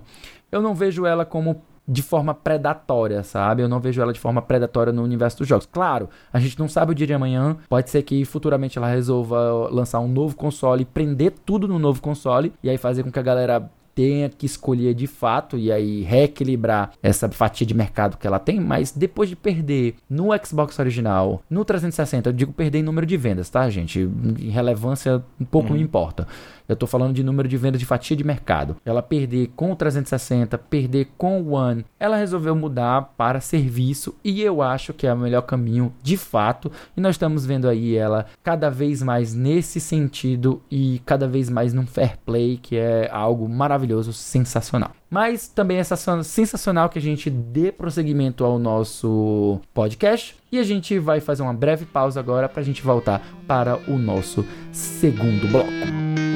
eu não vejo ela como de forma predatória, sabe? Eu não vejo ela de forma predatória no universo dos jogos. Claro, a gente não sabe o dia de amanhã. Pode ser que futuramente ela resolva lançar um novo console e prender tudo no novo console e aí fazer com que a galera tenha que escolher de fato e aí reequilibrar essa fatia de mercado que ela tem, mas depois de perder no Xbox original, no 360, eu digo perder em número de vendas, tá, gente? Em relevância um pouco uhum. não importa. Eu estou falando de número de vendas de fatia de mercado. Ela perder com o 360, perder com o One, ela resolveu mudar para serviço e eu acho que é o melhor caminho de fato. E nós estamos vendo aí ela cada vez mais nesse sentido e cada vez mais num fair play, que é algo maravilhoso, sensacional. Mas também é sensacional que a gente dê prosseguimento ao nosso podcast. E a gente vai fazer uma breve pausa agora para a gente voltar para o nosso segundo bloco.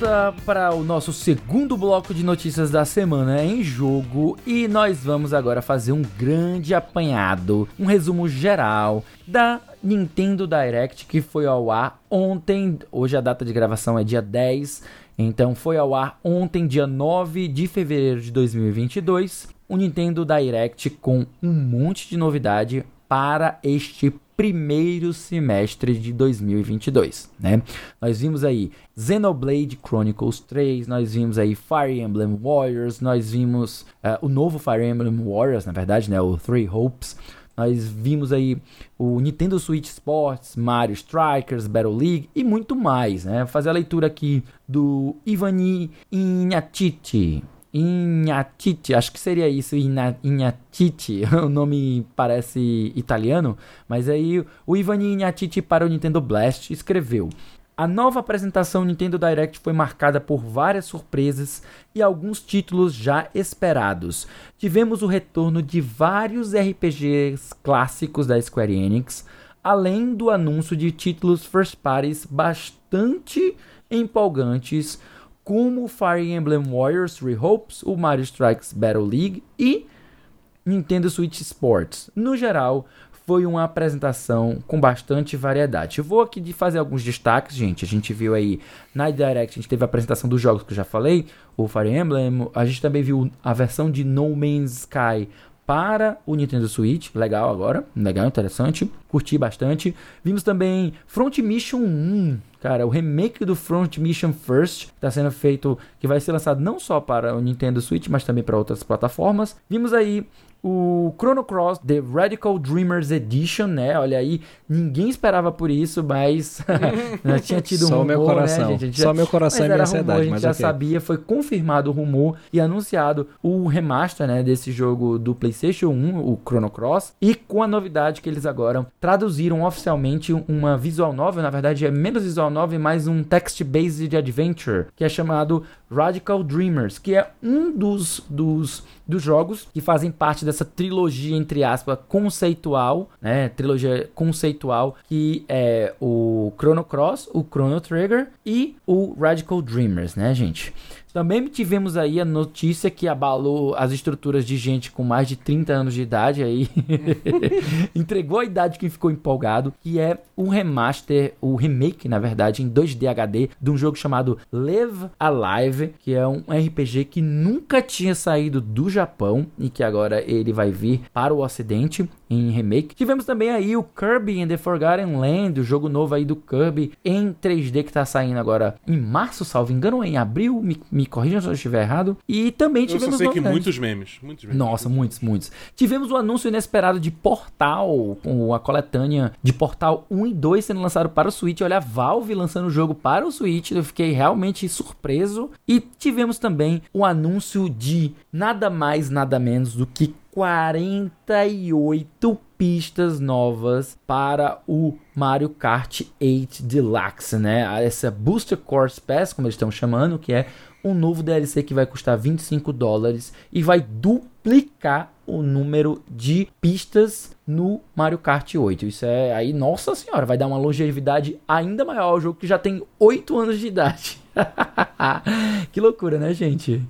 Volta para o nosso segundo bloco de notícias da semana em jogo e nós vamos agora fazer um grande apanhado, um resumo geral da Nintendo Direct que foi ao ar ontem. Hoje a data de gravação é dia 10, então foi ao ar ontem, dia 9 de fevereiro de 2022. O Nintendo Direct com um monte de novidade para este primeiro semestre de 2022, né? Nós vimos aí Xenoblade Chronicles 3, nós vimos aí Fire Emblem Warriors, nós vimos uh, o novo Fire Emblem Warriors, na verdade, né? O Three Hopes. Nós vimos aí o Nintendo Switch Sports, Mario Strikers, Battle League e muito mais, né? Vou fazer a leitura aqui do Ivani Ignatiti. Ignatiti, acho que seria isso, Ignatiti, o nome parece italiano, mas aí o Ivan Ignatiti para o Nintendo Blast escreveu: A nova apresentação Nintendo Direct foi marcada por várias surpresas e alguns títulos já esperados. Tivemos o retorno de vários RPGs clássicos da Square Enix, além do anúncio de títulos first parties bastante empolgantes como Fire Emblem Warriors Three Hopes, o Mario Strikes Battle League e Nintendo Switch Sports. No geral, foi uma apresentação com bastante variedade. Eu vou aqui de fazer alguns destaques, gente. A gente viu aí na Direct, a gente teve a apresentação dos jogos que eu já falei, o Fire Emblem, a gente também viu a versão de No Man's Sky para o Nintendo Switch, legal agora, legal, interessante, curti bastante. Vimos também Front Mission 1, Cara, o remake do Front Mission First está sendo feito, que vai ser lançado não só para o Nintendo Switch, mas também para outras plataformas. Vimos aí o Chrono Cross The Radical Dreamers Edition, né? Olha aí, ninguém esperava por isso, mas já tinha tido
Só
um rumor,
meu
né,
coração.
né, gente?
Só meu coração
mas
e minha
ansiedade. A gente já
okay.
sabia, foi confirmado o rumor e anunciado o remaster, né, desse jogo do PlayStation 1, o Chrono Cross, e com a novidade que eles agora traduziram oficialmente uma visual novel, na verdade é menos visual novel, mais um text-based adventure, que é chamado Radical Dreamers, que é um dos, dos, dos jogos que fazem parte dessa trilogia, entre aspas, conceitual, né? Trilogia conceitual, que é o Chrono Cross, o Chrono Trigger e o Radical Dreamers, né, gente? Também tivemos aí a notícia que abalou as estruturas de gente com mais de 30 anos de idade aí. Entregou a idade que ficou empolgado, que é um remaster, o remake, na verdade, em 2D HD de um jogo chamado Live Alive, que é um RPG que nunca tinha saído do Japão e que agora ele vai vir para o ocidente em remake. Tivemos também aí o Kirby and the Forgotten Land, o jogo novo aí do Kirby em 3D que tá saindo agora em março, salvo engano, ou em abril, me, me corrijam se eu estiver errado. E também
Eu
tivemos
só sei que muitos memes. Muitos memes.
Nossa, muitos, muitos. Tivemos o anúncio inesperado de Portal, com a coletânea de Portal 1 e 2 sendo lançado para o Switch. Olha, a Valve lançando o jogo para o Switch, eu fiquei realmente surpreso. E tivemos também o anúncio de nada mais, nada menos do que 48 pistas novas para o Mario Kart 8 Deluxe, né? Essa Booster Course Pass, como eles estão chamando, que é um novo DLC que vai custar 25 dólares e vai duplicar o número de pistas no Mario Kart 8. Isso é aí, nossa senhora, vai dar uma longevidade ainda maior ao jogo que já tem 8 anos de idade. que loucura, né, gente?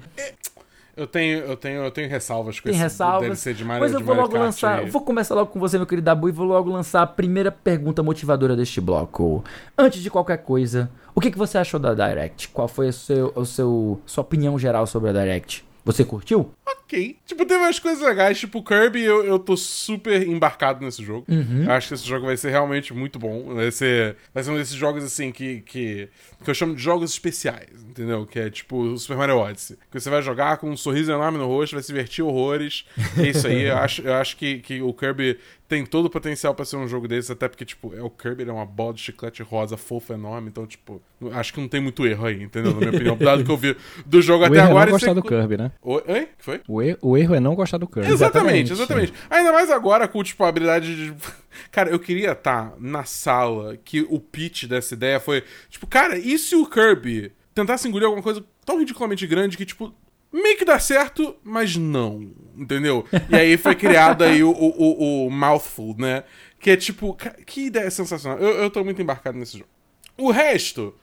Eu tenho, eu tenho, eu tenho ressalvas com
Tem
esse
ressalvas.
DLC de Mario
Mas eu vou logo
Kart
lançar. Vou começar logo com você, meu querido Dabu, e vou logo lançar a primeira pergunta motivadora deste bloco. Antes de qualquer coisa, o que, que você achou da Direct? Qual foi o seu, o seu, sua opinião geral sobre a Direct? Você curtiu?
Ok. Tipo, teve umas coisas legais. Tipo, o Kirby, eu, eu tô super embarcado nesse jogo.
Uhum.
Eu acho que esse jogo vai ser realmente muito bom. Vai ser, vai ser um desses jogos, assim, que, que, que eu chamo de jogos especiais, entendeu? Que é tipo o Super Mario Odyssey. Que você vai jogar com um sorriso enorme no rosto, vai se divertir horrores. É isso aí. eu acho, eu acho que, que o Kirby tem todo o potencial pra ser um jogo desse, até porque, tipo, é o Kirby, ele é uma bola de chiclete rosa fofa, enorme. Então, tipo, acho que não tem muito erro aí, entendeu? Na minha opinião. Dado que eu vi do jogo
O
até
erro é
agora.
não
esse
gostar
é-
do Kirby, né?
Oi? Oi? Que foi?
O erro, o erro é não gostar do Kirby.
Exatamente,
Exatamente.
exatamente. Ainda mais agora com, tipo, a habilidade de. Cara, eu queria estar na sala que o pitch dessa ideia foi. Tipo, cara, e se o Kirby tentasse engolir alguma coisa tão ridiculamente grande que, tipo. Meio que dá certo, mas não. Entendeu? E aí foi criado aí o, o, o, o Mouthful, né? Que é tipo. Que ideia sensacional. Eu, eu tô muito embarcado nesse jogo. O resto,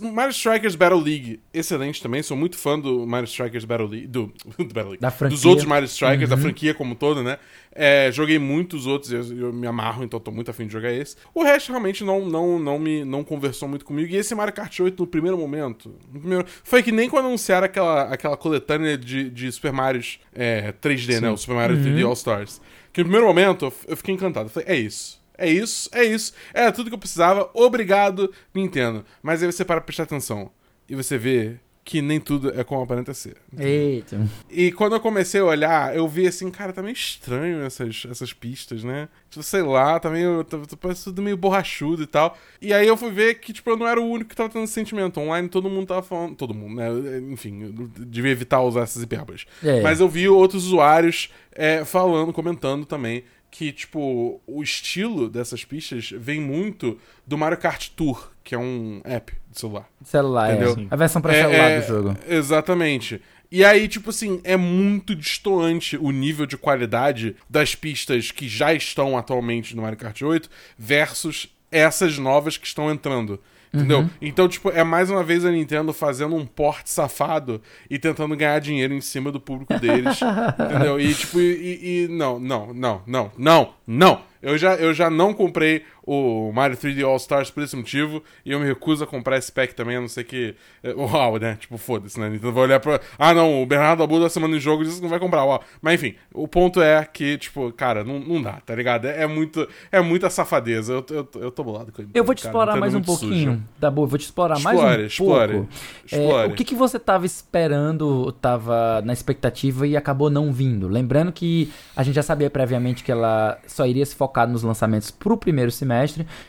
Mario Strikers Battle League, excelente também. Sou muito fã do Mario Strikers Battle League. Do, do Battle League.
Da franquia.
Dos outros Mario Strikers, da franquia como todo, né? É, joguei muitos outros, eu, eu me amarro, então tô muito afim de jogar esse. O resto realmente não, não, não me não conversou muito comigo. E esse Mario Kart 8, no primeiro momento, no primeiro, foi que nem quando anunciaram aquela, aquela coletânea de, de Super Marios é, 3D, né? O Super Mario 3D All Stars. Que no primeiro momento eu, eu fiquei encantado. Eu falei, é isso. É isso, é isso. Era tudo que eu precisava. Obrigado, Nintendo. Mas aí você para pra prestar atenção. E você vê que nem tudo é como aparenta ser.
Eita.
E quando eu comecei a olhar, eu vi assim, cara, tá meio estranho essas, essas pistas, né? Tipo, sei lá, tá meio. Tá, tá- parece tudo meio borrachudo e tal. E aí eu fui ver que, tipo, eu não era o único que tava tendo esse sentimento. Online todo mundo tava falando. Todo mundo, né? Enfim, eu devia evitar usar essas hipérboles.
É.
Mas eu vi outros usuários é, falando, comentando também. Que, tipo, o estilo dessas pistas vem muito do Mario Kart Tour, que é um app de celular.
Celular,
Entendeu?
é. A versão pra
É,
celular
é,
do jogo.
Exatamente. E aí, tipo assim, é muito distoante o nível de qualidade das pistas que já estão atualmente no Mario Kart 8 versus essas novas que estão entrando. Entendeu? Então, tipo, é mais uma vez a Nintendo fazendo um porte safado e tentando ganhar dinheiro em cima do público deles. entendeu? E, tipo, e, e- e não, não, não, não, não, não. Eu já, eu já não comprei o Mario 3D All Stars por esse motivo e eu me recuso a comprar esse pack também, a não ser que. é, Uau, né? Tipo, foda-se, né? Então vai olhar pra. Ah, não, o Bernardo Abu da semana de jogo disse que não vai comprar, uau. Mas enfim, o ponto é que, tipo, cara, não, não dá, tá ligado? É, é muito, é muita safadeza. Eu, eu, eu tô bolado com ele.
Eu vou te
cara,
explorar mais
é
um pouquinho, tá bom? Eu vou te explorar mais
Explore,
um
explore,
pouco. É,
explore.
o que, que você tava esperando, tava na expectativa e acabou não vindo? Lembrando que a gente já sabia previamente que ela só iria se focar nos lançamentos pro primeiro semestre,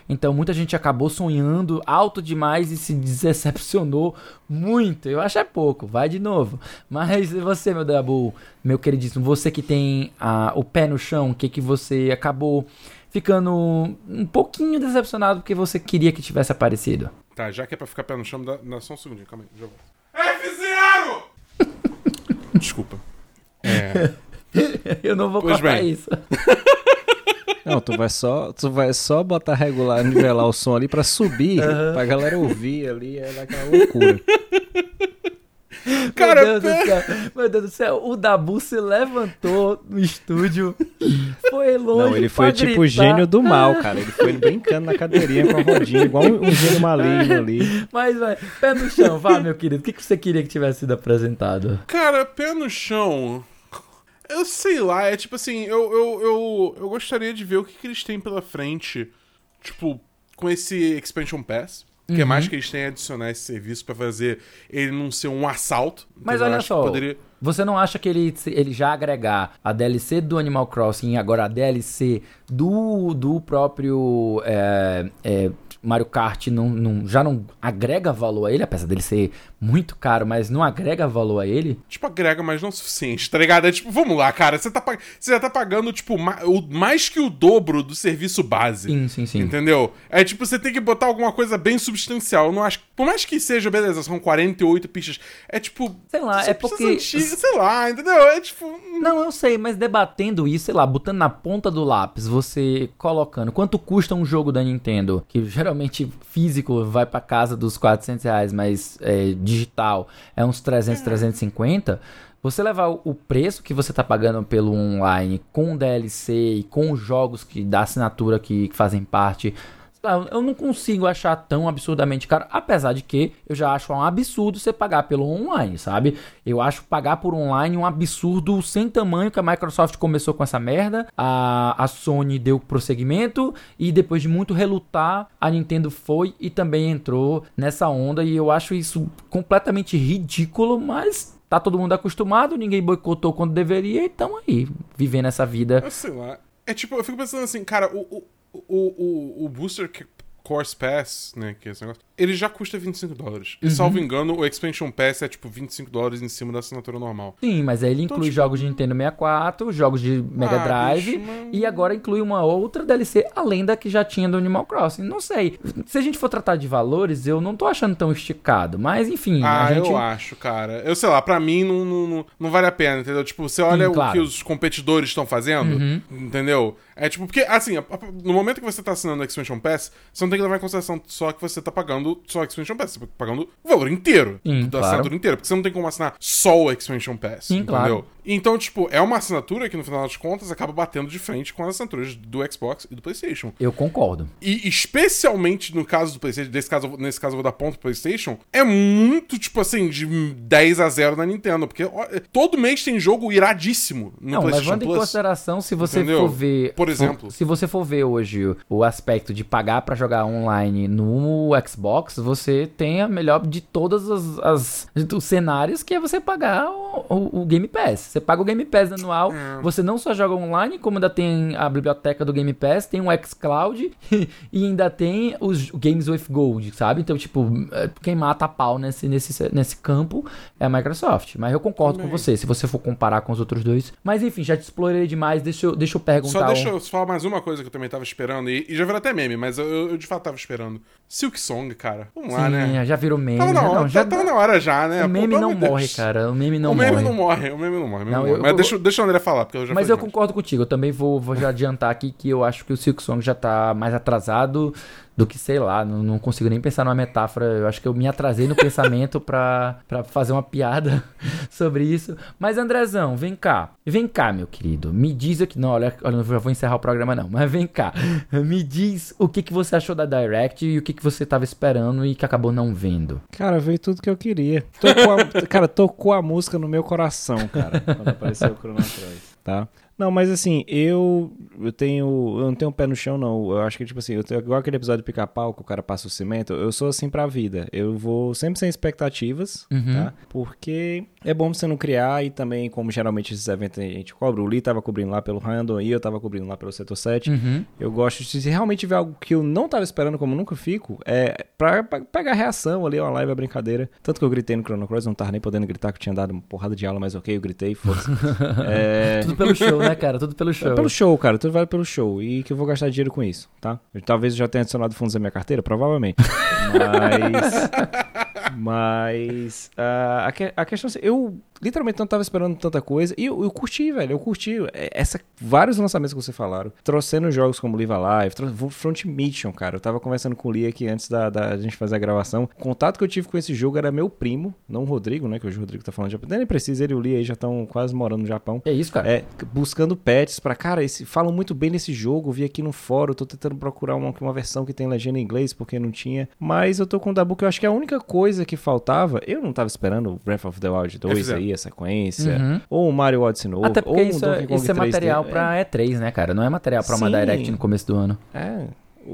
então muita gente acabou sonhando alto demais e se decepcionou muito. Eu acho é pouco, vai de novo. Mas você, meu Dabu, meu queridíssimo, você que tem ah, o pé no chão, o que, que você acabou ficando um pouquinho decepcionado porque você queria que tivesse aparecido?
Tá, já que é pra ficar pé no chão, dá, dá só um segundinho, calma aí, já volto. F0! Desculpa. É.
Eu não vou
Pois
cortar
bem.
isso.
Não, tu vai só, tu vai só botar regular, nivelar o som ali pra subir, pra galera ouvir ali, é daquela loucura.
Cara,
meu Deus do céu. Meu Deus do céu. O Dabu se levantou no estúdio. Foi longe.
Não, ele foi
pra
tipo o
gritar.
gênio do mal, cara. Ele foi brincando na cadeirinha com a rodinha, igual um, um gênio maligno ali.
Mas, vai, pé no chão, vá, meu querido. O que, que você queria que tivesse sido apresentado?
Cara, pé no chão. Eu sei lá, é tipo assim, eu, eu, eu, eu gostaria de ver o que, que eles têm pela frente, tipo, com esse Expansion Pass. Que
Uhum.
mais que eles têm a adicionar esse serviço pra fazer ele não ser um assalto.
Mas olha
que
só,
poderia-
você não acha que ele, ele já agregar a DLC do Animal Crossing e agora a DLC do, do próprio é, é, Mario Kart não, não- já não agrega valor a ele, apesar dele ser muito caro, mas não agrega valor a ele?
Tipo, agrega, mas não o suficiente, tá ligado? É tipo, vamos lá, cara, você, tá, você já tá pagando, tipo, ma- o, mais que o dobro do serviço base.
Sim, sim, sim.
Entendeu? É tipo, você tem que botar alguma coisa bem substancial. Eu não acho. Por mais que seja, beleza, são 48 pistas. É tipo.
Sei lá, é porque-
antiga, sei lá, entendeu? É tipo.
Não, eu sei, mas debatendo isso, sei lá, botando na ponta do lápis, você colocando quanto custa um jogo da Nintendo, que geralmente físico vai pra casa dos 400 reais, mas é, digital é uns 300, 350. Você levar o- preço que você tá pagando pelo online com DLC e com os jogos que da assinatura que, que fazem parte eu não consigo achar tão absurdamente caro, apesar de que eu já acho um absurdo você pagar pelo online, sabe? Eu acho pagar por online um absurdo sem tamanho que a Microsoft começou com essa merda, a, a Sony deu prosseguimento e depois de muito relutar, a Nintendo foi e também entrou nessa onda e eu acho isso completamente ridículo, mas tá todo mundo acostumado, ninguém boicotou quando deveria e tamo aí, vivendo essa vida.
Eu sei lá. É tipo, eu fico pensando assim, cara, o, o, o, o, o Booster Course Pass, né, que é esse negócio, ele já custa 25 dólares. E
Uhum.
salvo engano, o Expansion Pass é tipo 25 dólares em cima da assinatura normal.
Sim, mas aí ele
Então,
inclui
tipo-
jogos de Nintendo 64, jogos de Mega
Ah,
Drive
bicho, mas-
e agora inclui uma outra DLC além da que já tinha do Animal Crossing. Não sei. Se a gente for tratar de valores, eu não tô achando tão esticado, mas enfim,
Ah,
a gente
eu acho, cara. Eu sei lá, pra mim não, não, não, vale a pena, entendeu? Tipo, você olha
Sim,
o
claro.
que os competidores estão fazendo, entendeu? É tipo, porque, assim, no momento que você tá assinando o Expansion Pass, você não tem que levar em consideração só que você tá pagando só o Expansion Pass, você tá pagando o valor inteiro
Sim,
da
claro.
assinatura inteira, porque você não tem como assinar só o Expansion Pass,
Sim,
entendeu?
claro.
Então, tipo, é uma assinatura que no final das contas acaba batendo de frente com as assinaturas do Xbox e do PlayStation.
eu concordo.
E especialmente no caso do PlayStation, desse caso, nesse caso eu vou dar ponto pro PlayStation, é muito, tipo assim, de 10 a 0 na Nintendo. Porque todo mês tem jogo iradíssimo no
Não,
PlayStation
levando em
Plus.
consideração, se você
Entendeu?
for ver.
Por exemplo.
se você for ver hoje o, aspecto de pagar pra jogar online no Xbox, você tem a melhor de todas as, as- os cenários, que é você pagar o, o- o Game Pass. Você paga o Game Pass anual,
É.
você não só joga online, como ainda tem a biblioteca do Game Pass, tem o xCloud e ainda tem os Games with Gold, sabe? Então, tipo, é, quem mata a pau nesse, nesse, nesse campo é a Microsoft. Mas eu concordo com
Também.
você, se você for comparar com os outros dois. Mas enfim, já te explorei demais, deixa eu, deixa eu perguntar.
Só deixa eu falar mais uma coisa que eu também tava esperando, e, e já virou até meme, mas eu, eu- de fato tava esperando. Silk Song, cara. Vamos lá,
Sim,
né?
já virou meme.
Tava na hora,
não, já
tava na hora já, né?
O
Pô,
meme
pelo
não
amor de
morre,
Deus.
cara. O meme não
o meme
morre.
não morre, o meme não morre. o meme
Não,
não
eu-.
Mas
eu-
deixa, deixa o André falar, porque eu já
Mas eu
demais.
concordo contigo. Eu também vou, vou já adiantar aqui que eu acho que o Silk Song já tá mais atrasado do que, sei lá, não, não consigo nem pensar numa metáfora. Eu acho que eu me atrasei no pensamento pra, fazer uma piada sobre isso. Mas, Andrezão, vem cá. Vem cá, meu querido. Me diz aqui. Não, olha, olha, eu já vou encerrar o programa, não. Mas vem cá. Me diz o que, que você achou da Direct e o que, que você tava esperando e que acabou não vendo.
Cara, veio tudo que eu queria. Tocou a- cara, tocou a música no meu coração, cara, quando apareceu o Chrono Trigger, tá? Não, mas assim, eu, eu tenho. Eu não tenho pé no chão, não. Eu acho que, tipo assim, eu tenho, igual aquele episódio do pica-pau que o cara passa o cimento, eu sou assim pra vida. Eu vou sempre sem expectativas, tá? Porque é bom você não criar e também, como geralmente esses eventos a gente cobra, o Lee tava cobrindo lá pelo Random e eu tava cobrindo lá pelo Setor 7.
Uhum.
Eu gosto de se realmente tiver algo que eu não tava esperando, como nunca fico, é pra, pra pegar reação ali, uma live, a brincadeira. Tanto que eu gritei no Chrono Cross, não tava nem podendo gritar, que eu tinha dado uma porrada de aula, mas ok, eu gritei, foda-se. é...
Tudo pelo show, né, cara? Tudo pelo show.
É pelo show, cara, tudo vale pelo show. E que eu vou gastar dinheiro com isso, tá? Eu, talvez eu já tenha adicionado fundos na minha carteira, provavelmente. Mas. Mas. ah, a, que- a questão é assim, eu. Literalmente não tava esperando tanta coisa. E eu, eu curti, velho. Eu curti. É, Essa, vários lançamentos que você falaram. Trouxendo jogos como Live Alive, Front Mission, cara. Eu tava conversando com o Lee aqui antes da, da gente fazer a gravação. O contato que eu tive com esse jogo era meu primo, não o Rodrigo, né? Que hoje o Rodrigo tá falando de Japão. Nem precisa, ele e o Lee aí já estão quase morando no Japão.
É isso, cara.
É, buscando patches pra, cara, esse, falam muito bem desse jogo, vi aqui no fórum, tô tentando procurar uma, uma versão que tem legenda em inglês, porque não tinha. Mas eu tô com o Dabu, que eu acho que a única coisa que faltava, eu não tava esperando o Breath of the Wild 2
fizeram.
aí, a sequência,
Uhum.
ou o Mario Odyssey novo,
Até porque
ou um
isso,
Donkey
é,
Kong
isso é
3D.
material
É,
pra E3, né, cara? Não é material pra uma
Sim.
Direct no começo do ano.
É,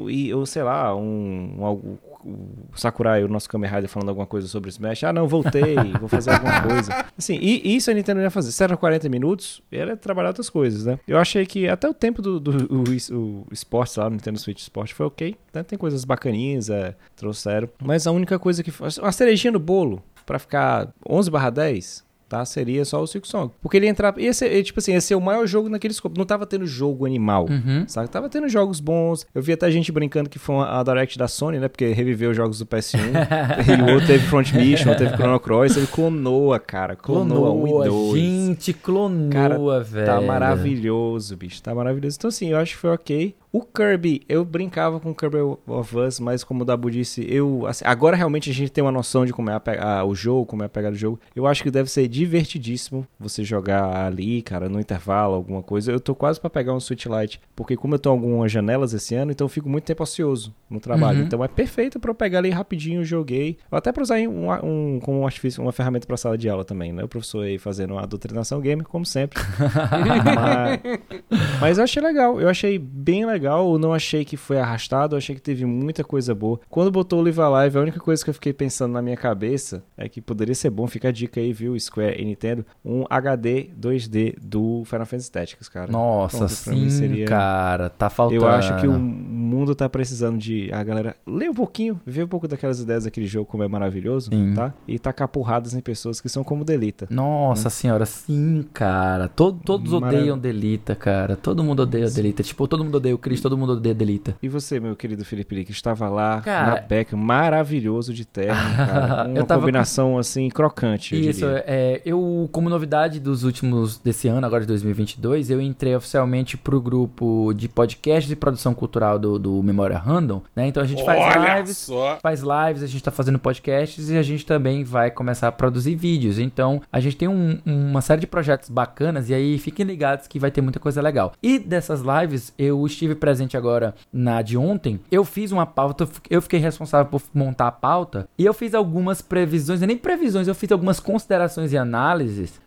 e, ou sei lá, um, um, algo- o Sakurai, o nosso Kamen Rider, falando alguma coisa sobre o Smash. Ah, não, voltei, vou fazer alguma coisa. Assim, e isso a Nintendo ia fazer. Se era 40 minutos, era trabalhar outras coisas, né? Eu achei que até o tempo do, do o, o esporte lá, Nintendo Switch Sport, foi ok. Né? Tem coisas bacaninhas, é, trouxeram. Mas a única coisa que... Uma cerejinha no bolo, pra ficar 11 barra 10 tá? Seria só o Silk Song. Porque ele entrava. Ia ser, tipo assim, ia ser o maior jogo naquele escopo. Não tava tendo jogo animal.
Uhum.
Sabe? Tava tendo jogos bons. Eu vi até gente brincando que foi uma- a Direct da Sony, né? Porque reviveu os jogos do PS1. e o outro teve Front Mission, teve Chrono Cross. Ele clonou a cara. Clonou a 1 e 2.
gente, clonoa,
Cara,
velho.
Tá maravilhoso, bicho. Tá maravilhoso. Então, assim, eu acho que foi ok. O Kirby, eu brincava com o Kirby of Us, mas como o Dabu disse, eu. assim, agora realmente a gente tem uma noção de como é a a- o jogo, como é a pegada do jogo. Eu acho que deve ser divertidíssimo você jogar ali, cara, no intervalo, alguma coisa. Eu tô quase pra pegar um Switch Lite, porque como eu tô em algumas janelas esse ano, então eu fico muito tempo ocioso no trabalho.
Uhum.
Então é perfeito pra eu pegar ali rapidinho, joguei. Ou até pra usar um, um, como um artifício, uma ferramenta pra sala de aula também, né? O professor aí fazendo uma doutrinação gamer, como sempre. mas, mas eu achei legal, eu achei bem legal, eu não achei que foi arrastado, eu achei que teve muita coisa boa. Quando botou o Live Alive, a única coisa que eu fiquei pensando na minha cabeça é que poderia ser bom, fica a dica aí, viu, Square e Nintendo, um HD 2D do Final Fantasy Tactics, cara.
Nossa,
Pronto, pra
sim,
mim seria-
cara. Tá faltando.
Eu acho que o mundo tá precisando de a galera ler um pouquinho, ver um pouco daquelas ideias daquele jogo, como é maravilhoso,
Sim.
tá? E tacar porradas em pessoas que são como Delita.
Nossa senhora, sim, cara. Todo- todos odeiam Delita, cara. Todo mundo odeia Delita. Tipo, todo mundo odeia o Chris, todo mundo odeia Delita.
E você, meu querido Felipe Lee, que estava lá
Cara-
na beca, maravilhoso de terno, cara. Uma combinação assim crocante,
Isso,
diria.
É, eu, como novidade dos últimos, desse ano, agora de 2022, eu entrei oficialmente pro grupo de podcast e produção cultural do, do Memória Random, né? Então a gente faz
Olha
lives,
só.
faz lives, a gente tá fazendo podcasts e a gente também vai começar a produzir vídeos. Então, a gente tem um- uma série de projetos bacanas e aí fiquem ligados que vai ter muita coisa legal. E dessas lives, eu estive presente agora na de ontem. Eu fiz uma pauta, eu fiquei responsável por montar a pauta e eu fiz algumas previsões, nem previsões, eu fiz algumas considerações e análises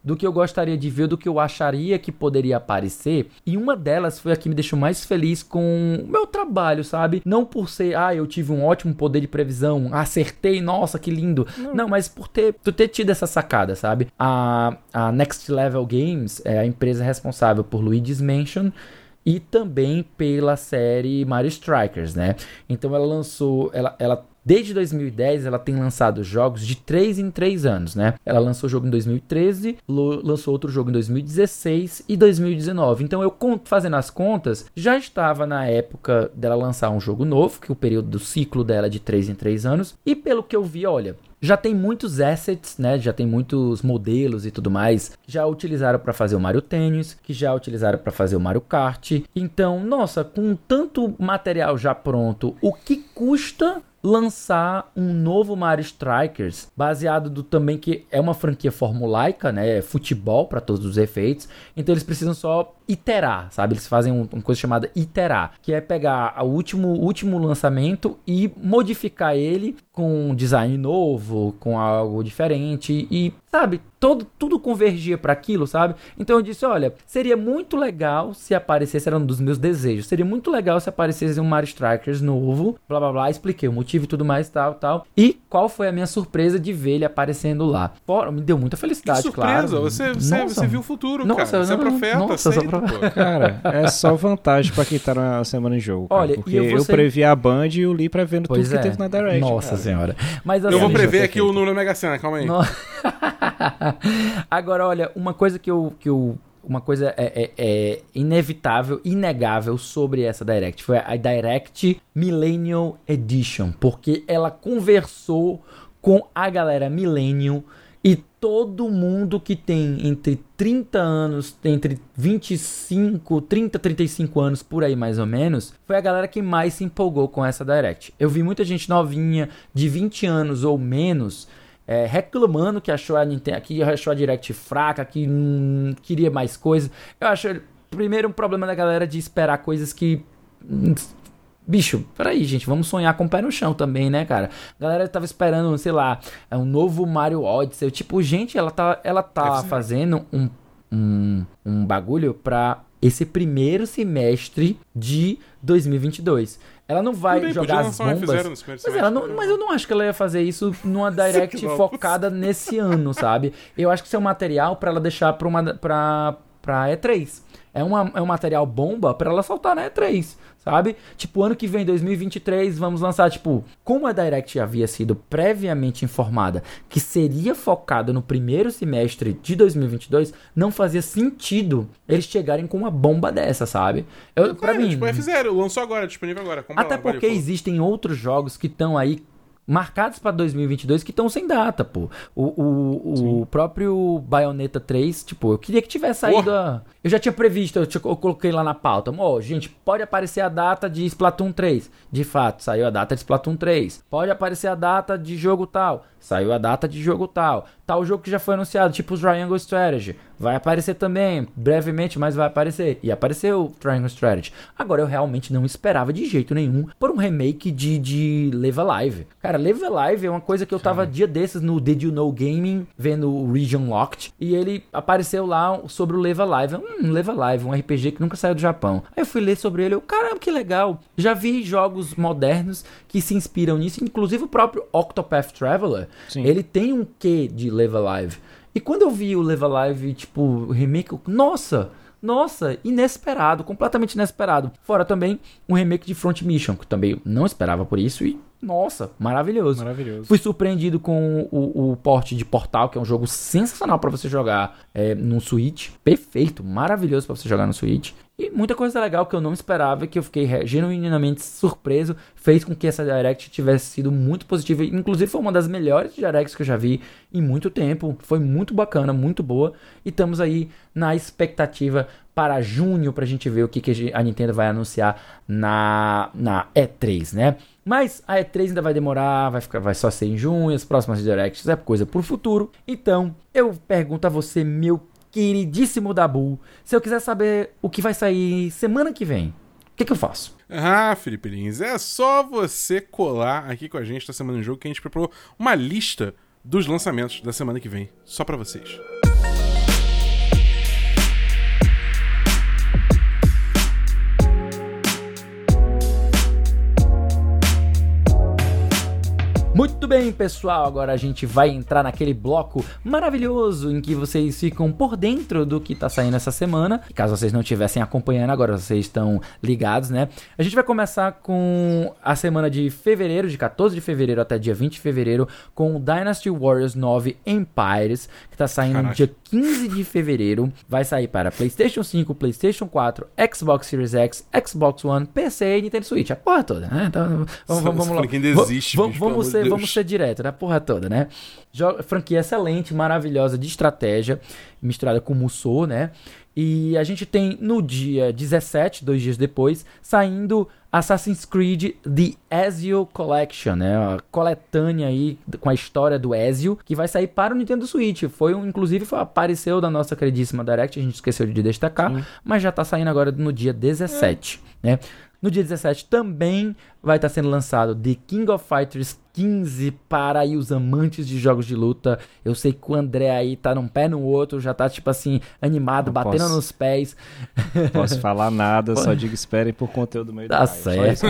do que eu gostaria de ver, do que eu acharia que poderia aparecer. E uma delas foi a que me deixou mais feliz com o meu trabalho, sabe? Não por ser, ah, eu tive um ótimo poder de previsão, acertei, nossa, que lindo. Não, mas por ter, por ter tido essa sacada, sabe? A, a Next Level Games é a empresa responsável por Luigi's Mansion e também pela série Mario Strikers, né? Então ela lançou, ela, ela desde 2010 ela tem lançado jogos de 3 em 3 anos, né? Ela lançou o jogo em 2013, lo- lançou outro jogo em 2016 e 2019. Então eu fazendo as contas, já estava na época dela lançar um jogo novo, que o período do ciclo dela é de 3 em 3 anos, e pelo que eu vi, olha, já tem muitos assets, né? Já tem muitos modelos e tudo mais. Já utilizaram para fazer o Mario Tennis, que já utilizaram para fazer o Mario Kart. Então, nossa, com tanto material já pronto, o que custa lançar um novo Mario Strikers, baseado do também que é uma franquia formulaica, né? É futebol para todos os efeitos. Então eles precisam só iterar, sabe? Eles fazem um- uma coisa chamada iterar, que é pegar o último, último lançamento e modificar ele com um design novo, com algo diferente e, sabe, todo, tudo convergia para aquilo, sabe? Então eu disse, olha, seria muito legal se aparecesse, era um dos meus desejos, seria muito legal se aparecesse um Mario Strikers novo, blá blá blá, expliquei o motivo e tudo mais, tal, tal. E qual foi a minha surpresa de ver ele aparecendo lá? Fora, me deu muita
Que
felicidade,
surpresa,
claro.
você, você, você viu o futuro,
Nossa,
cara. Você é
não,
profeta,
nossa, sou
aceita,
profeta.
pô.
Cara, é só vantagem pra quem tá na semana em jogo. cara,
Olha, e
porque
eu
eu,
ser-
previ a Band e o Lee prevendo tudo
Pois
que
é.
teve na Direct.
Nossa
cara.
senhora. Mas
Eu vou
assim,
prever aqui o número Mega Sena, calma aí.
No- Agora, olha, uma coisa que eu. Que eu uma coisa é, é- é inevitável, inegável sobre essa Direct foi a Direct Millennial Edition, porque ela conversou com a galera Millennial E todo mundo que tem entre 30 anos, entre 25, 30, 35 anos, por aí mais ou menos, foi a galera que mais se empolgou com essa Direct. Eu vi muita gente novinha, de 20 anos ou menos, é, reclamando que achou a Nintendo, que achou a Direct fraca, que hum, queria mais coisas. Eu acho, primeiro, um problema da galera de esperar coisas que hum, Bicho, peraí, gente, vamos sonhar com o pé no chão também, né, cara? A galera tava esperando, sei lá, um novo Mario Odyssey. Tipo, gente, ela tá, ela tá fazendo um, um, um bagulho pra esse primeiro semestre de 2022. Ela não vai
bem,
jogar as bombas.
F0 nesse primeiro
Mas, ela não- mas eu não acho que ela ia fazer isso numa direct focada nesse ano, sabe? Eu acho que isso é um material pra ela deixar pra, uma, pra, pra E3. É, uma, é um material bomba pra ela soltar na E3, sabe? Tipo, ano que vem, 2023, vamos lançar, tipo, como a Direct havia sido previamente informada que seria focada no primeiro semestre de 2022, não fazia sentido eles chegarem com uma bomba dessa, sabe? Eu, pra mim,
Tipo, F0, lançou agora, disponível agora.
Até
lá,
porque
falou.
existem outros jogos que estão aí marcados para 2022 que estão sem data, pô. O, o, o próprio Bayonetta 3, tipo, eu queria que tivesse saído a... Eu já tinha previsto, eu, eu coloquei lá na pauta. Ó, gente, pode aparecer a data de Splatoon 3. De fato, saiu a data de Splatoon 3. Pode aparecer a data de jogo tal. Saiu a data de jogo tal. Tal jogo que já foi anunciado, tipo os Triangle Strategy. Vai aparecer também, brevemente, mas vai aparecer. E apareceu o Triangle Strategy. Agora, eu realmente não esperava de jeito nenhum por um remake de, de Live Alive. Cara, Live Alive é uma coisa que eu tava dia desses no Did You Know Gaming, vendo o Region Locked, e ele apareceu lá sobre o Live Alive. Hum, Live Alive, um RPG que nunca saiu do Japão. Aí eu fui ler sobre ele, eu, caramba, que legal. Já vi jogos modernos que se inspiram nisso, inclusive o próprio Octopath Traveler.
Sim.
Ele tem um quê de Live Alive. E quando eu vi o Live Alive, tipo, remake, eu, nossa, nossa, inesperado, completamente inesperado. Fora também um remake de Front Mission, que também não esperava por isso e, nossa, maravilhoso.
Maravilhoso.
Fui surpreendido com o, o porte de Portal, que é um jogo sensacional pra você jogar é, no Switch. Perfeito, maravilhoso pra você jogar no Switch. E muita coisa legal que eu não esperava, que eu fiquei genuinamente surpreso, fez com que essa Direct tivesse sido muito positiva. Inclusive foi uma das melhores Directs que eu já vi em muito tempo. Foi muito bacana, muito boa. E estamos aí na expectativa para junho pra gente ver o que, que a Nintendo vai anunciar na, na E3, né? Mas a E3 ainda vai demorar, vai, ficar, vai só ser em junho, as próximas Directs é coisa pro futuro. Então, eu pergunto a você, meu queridíssimo Dabu, se eu quiser saber o que vai sair semana que vem, o que, que eu faço?
Ah, Felipe Lins, é só você colar aqui com a gente da Semana em Jogo que a gente preparou uma lista dos lançamentos da semana que vem, só pra vocês.
Muito bem, pessoal. Agora a gente vai entrar naquele bloco maravilhoso em que vocês ficam por dentro do que tá saindo essa semana. E caso vocês não estivessem acompanhando, agora vocês estão ligados, né? A gente vai começar com a semana de fevereiro, de 14 de fevereiro até dia 20 de fevereiro, com Dynasty Warriors 9 Empires, tá saindo
Caraca.
dia 15 de fevereiro. Vai sair para PlayStation 5, PlayStation 4, Xbox Series X, Xbox One, PC e Nintendo Switch. A porra toda, né? Então, vamos, vamos, vamos lá.
Desiste,
Va-
bicho,
vamos, ser, vamos ser direto, na porra toda, né? Franquia excelente, maravilhosa de estratégia, misturada com Musou, né? E a gente tem no dia 17, dois dias depois, saindo Assassin's Creed The Ezio Collection, né? A coletânea aí com a história do Ezio, que vai sair para o Nintendo Switch. Foi um, inclusive foi, apareceu da nossa queridíssima Direct, a gente esqueceu de destacar, mas já tá saindo agora no dia 17, né? No dia 17 também vai estar sendo lançado The King of Fighters 15 para aí os amantes de jogos de luta. Eu sei que o André aí tá num pé no outro, já tá tipo assim, animado,
Não
batendo
posso.
nos pés.
Posso falar nada, só digo esperem por conteúdo meio
Tá certo.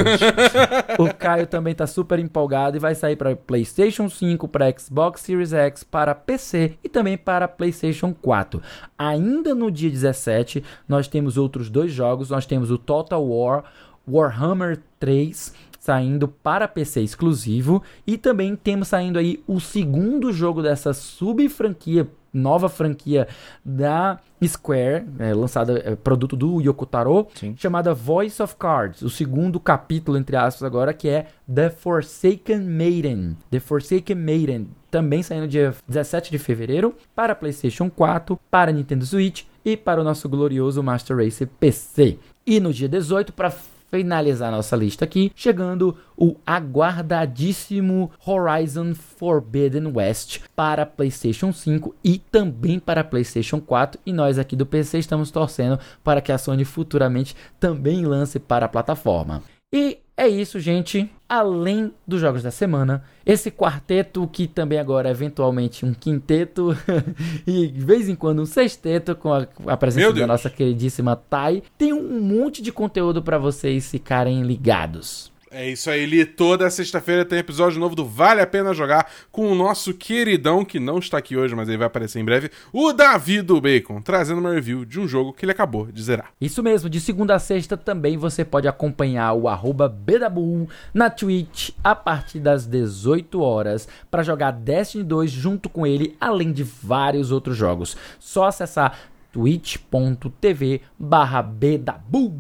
O Caio também tá super empolgado e vai sair para PlayStation 5, para Xbox Series X, para PC e também para PlayStation 4. Ainda no dia 17, nós temos outros dois jogos. Nós temos o Total War Warhammer 3 saindo para PC exclusivo e também temos saindo aí o segundo jogo dessa sub-franquia nova franquia da Square, é, lançada, é, produto do Yoko Taro,
Sim.
chamada Voice of Cards. O segundo capítulo, entre aspas, agora, que é The Forsaken Maiden. The Forsaken Maiden, também saindo dia 17 de fevereiro para PlayStation 4, para Nintendo Switch e para o nosso glorioso Master Race PC. E no dia 18, para finalizar nossa lista aqui, chegando o aguardadíssimo Horizon Forbidden West para PlayStation 5 e também para PlayStation 4. E nós aqui do PC estamos torcendo para que a Sony futuramente também lance para a plataforma. E é isso, gente. Além dos jogos da semana, esse quarteto, que também agora é eventualmente um quinteto e de vez em quando um sexteto, com a, a presença da nossa queridíssima Thay, tem um monte de conteúdo para vocês ficarem ligados.
É isso aí, Li. Toda sexta-feira tem episódio novo do Vale a Pena Jogar com o nosso queridão, que não está aqui hoje, mas ele vai aparecer em breve, o Davi do Bacon, trazendo uma review de um jogo que ele acabou de zerar.
Isso mesmo, de segunda a sexta também você pode acompanhar o Bedabu na Twitch a partir das 18 horas para jogar Destiny 2 junto com ele, além de vários outros jogos. Só acessar twitch.tv barra Bedabu.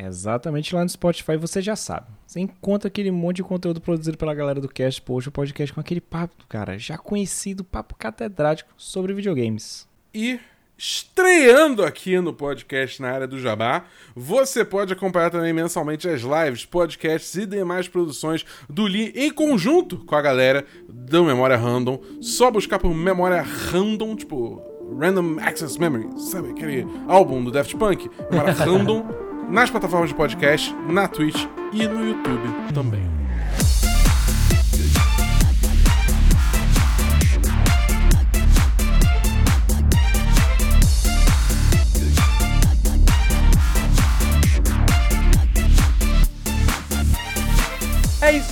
Bu.
Exatamente lá no Spotify você já sabe. Você encontra aquele monte de conteúdo produzido pela galera do Cast Post, o podcast com aquele papo, cara, já conhecido, papo catedrático sobre videogames.
E estreando aqui no podcast na área do Jabá, você pode acompanhar também mensalmente as lives, podcasts e demais produções do Lee em conjunto com a galera do Memória Random. Só buscar por Memória Random, tipo Random Access Memory, sabe aquele álbum do Daft Punk? Memória Random nas plataformas de podcast, na Twitch e no YouTube também.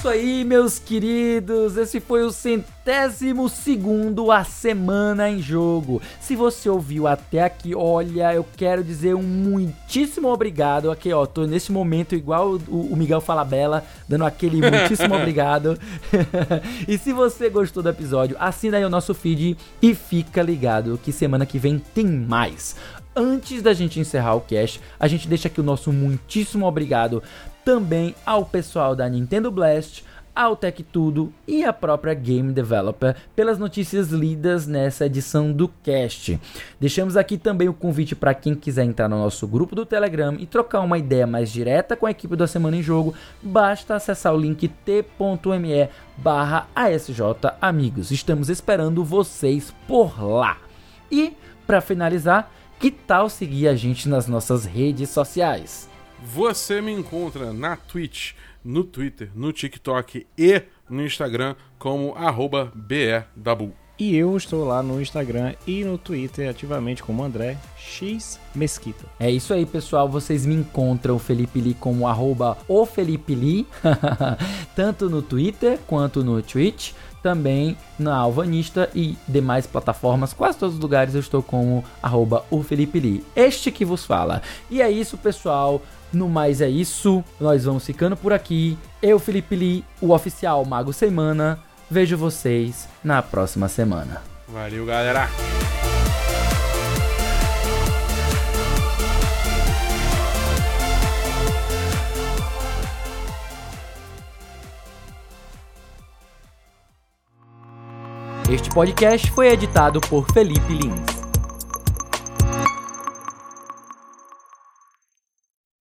Isso aí, meus queridos. Esse foi o centésimo segundo A Semana em Jogo. Se você ouviu até aqui, olha, eu quero dizer um muitíssimo obrigado. Aqui, ó, tô nesse momento igual o, o Miguel Falabella, dando aquele muitíssimo obrigado. e se você gostou do episódio, assina aí o nosso feed e fica ligado que semana que vem tem mais. Antes da gente encerrar o cast, a gente deixa aqui o nosso muitíssimo obrigado também ao pessoal da Nintendo Blast, ao Tech Tudo e a própria Game Developer pelas notícias lidas nessa edição do cast. Deixamos aqui também o convite para quem quiser entrar no nosso grupo do Telegram e trocar uma ideia mais direta com a equipe da Semana em Jogo, basta acessar o link t.me barra Amigos. Estamos esperando vocês por lá. E, para finalizar, que tal seguir a gente nas nossas redes sociais?
Você me encontra na Twitch, no Twitter, no TikTok e no Instagram como arroba BRDabu.
E eu estou lá no Instagram e no Twitter ativamente como André X Mesquita.
É isso aí, pessoal. Vocês me encontram o Felipe Li como arroba o Felipe Li, tanto no Twitter quanto no Twitch. Também na Alvanista e demais plataformas, quase todos os lugares eu estou como arroba o Felipe Li. Este que vos fala. E é isso, pessoal. No mais é isso. Nós vamos ficando por aqui. Eu, Felipe Li, o oficial Mago Semana. Vejo vocês na próxima semana.
Valeu, galera!
Este podcast foi editado por Felipe Lins.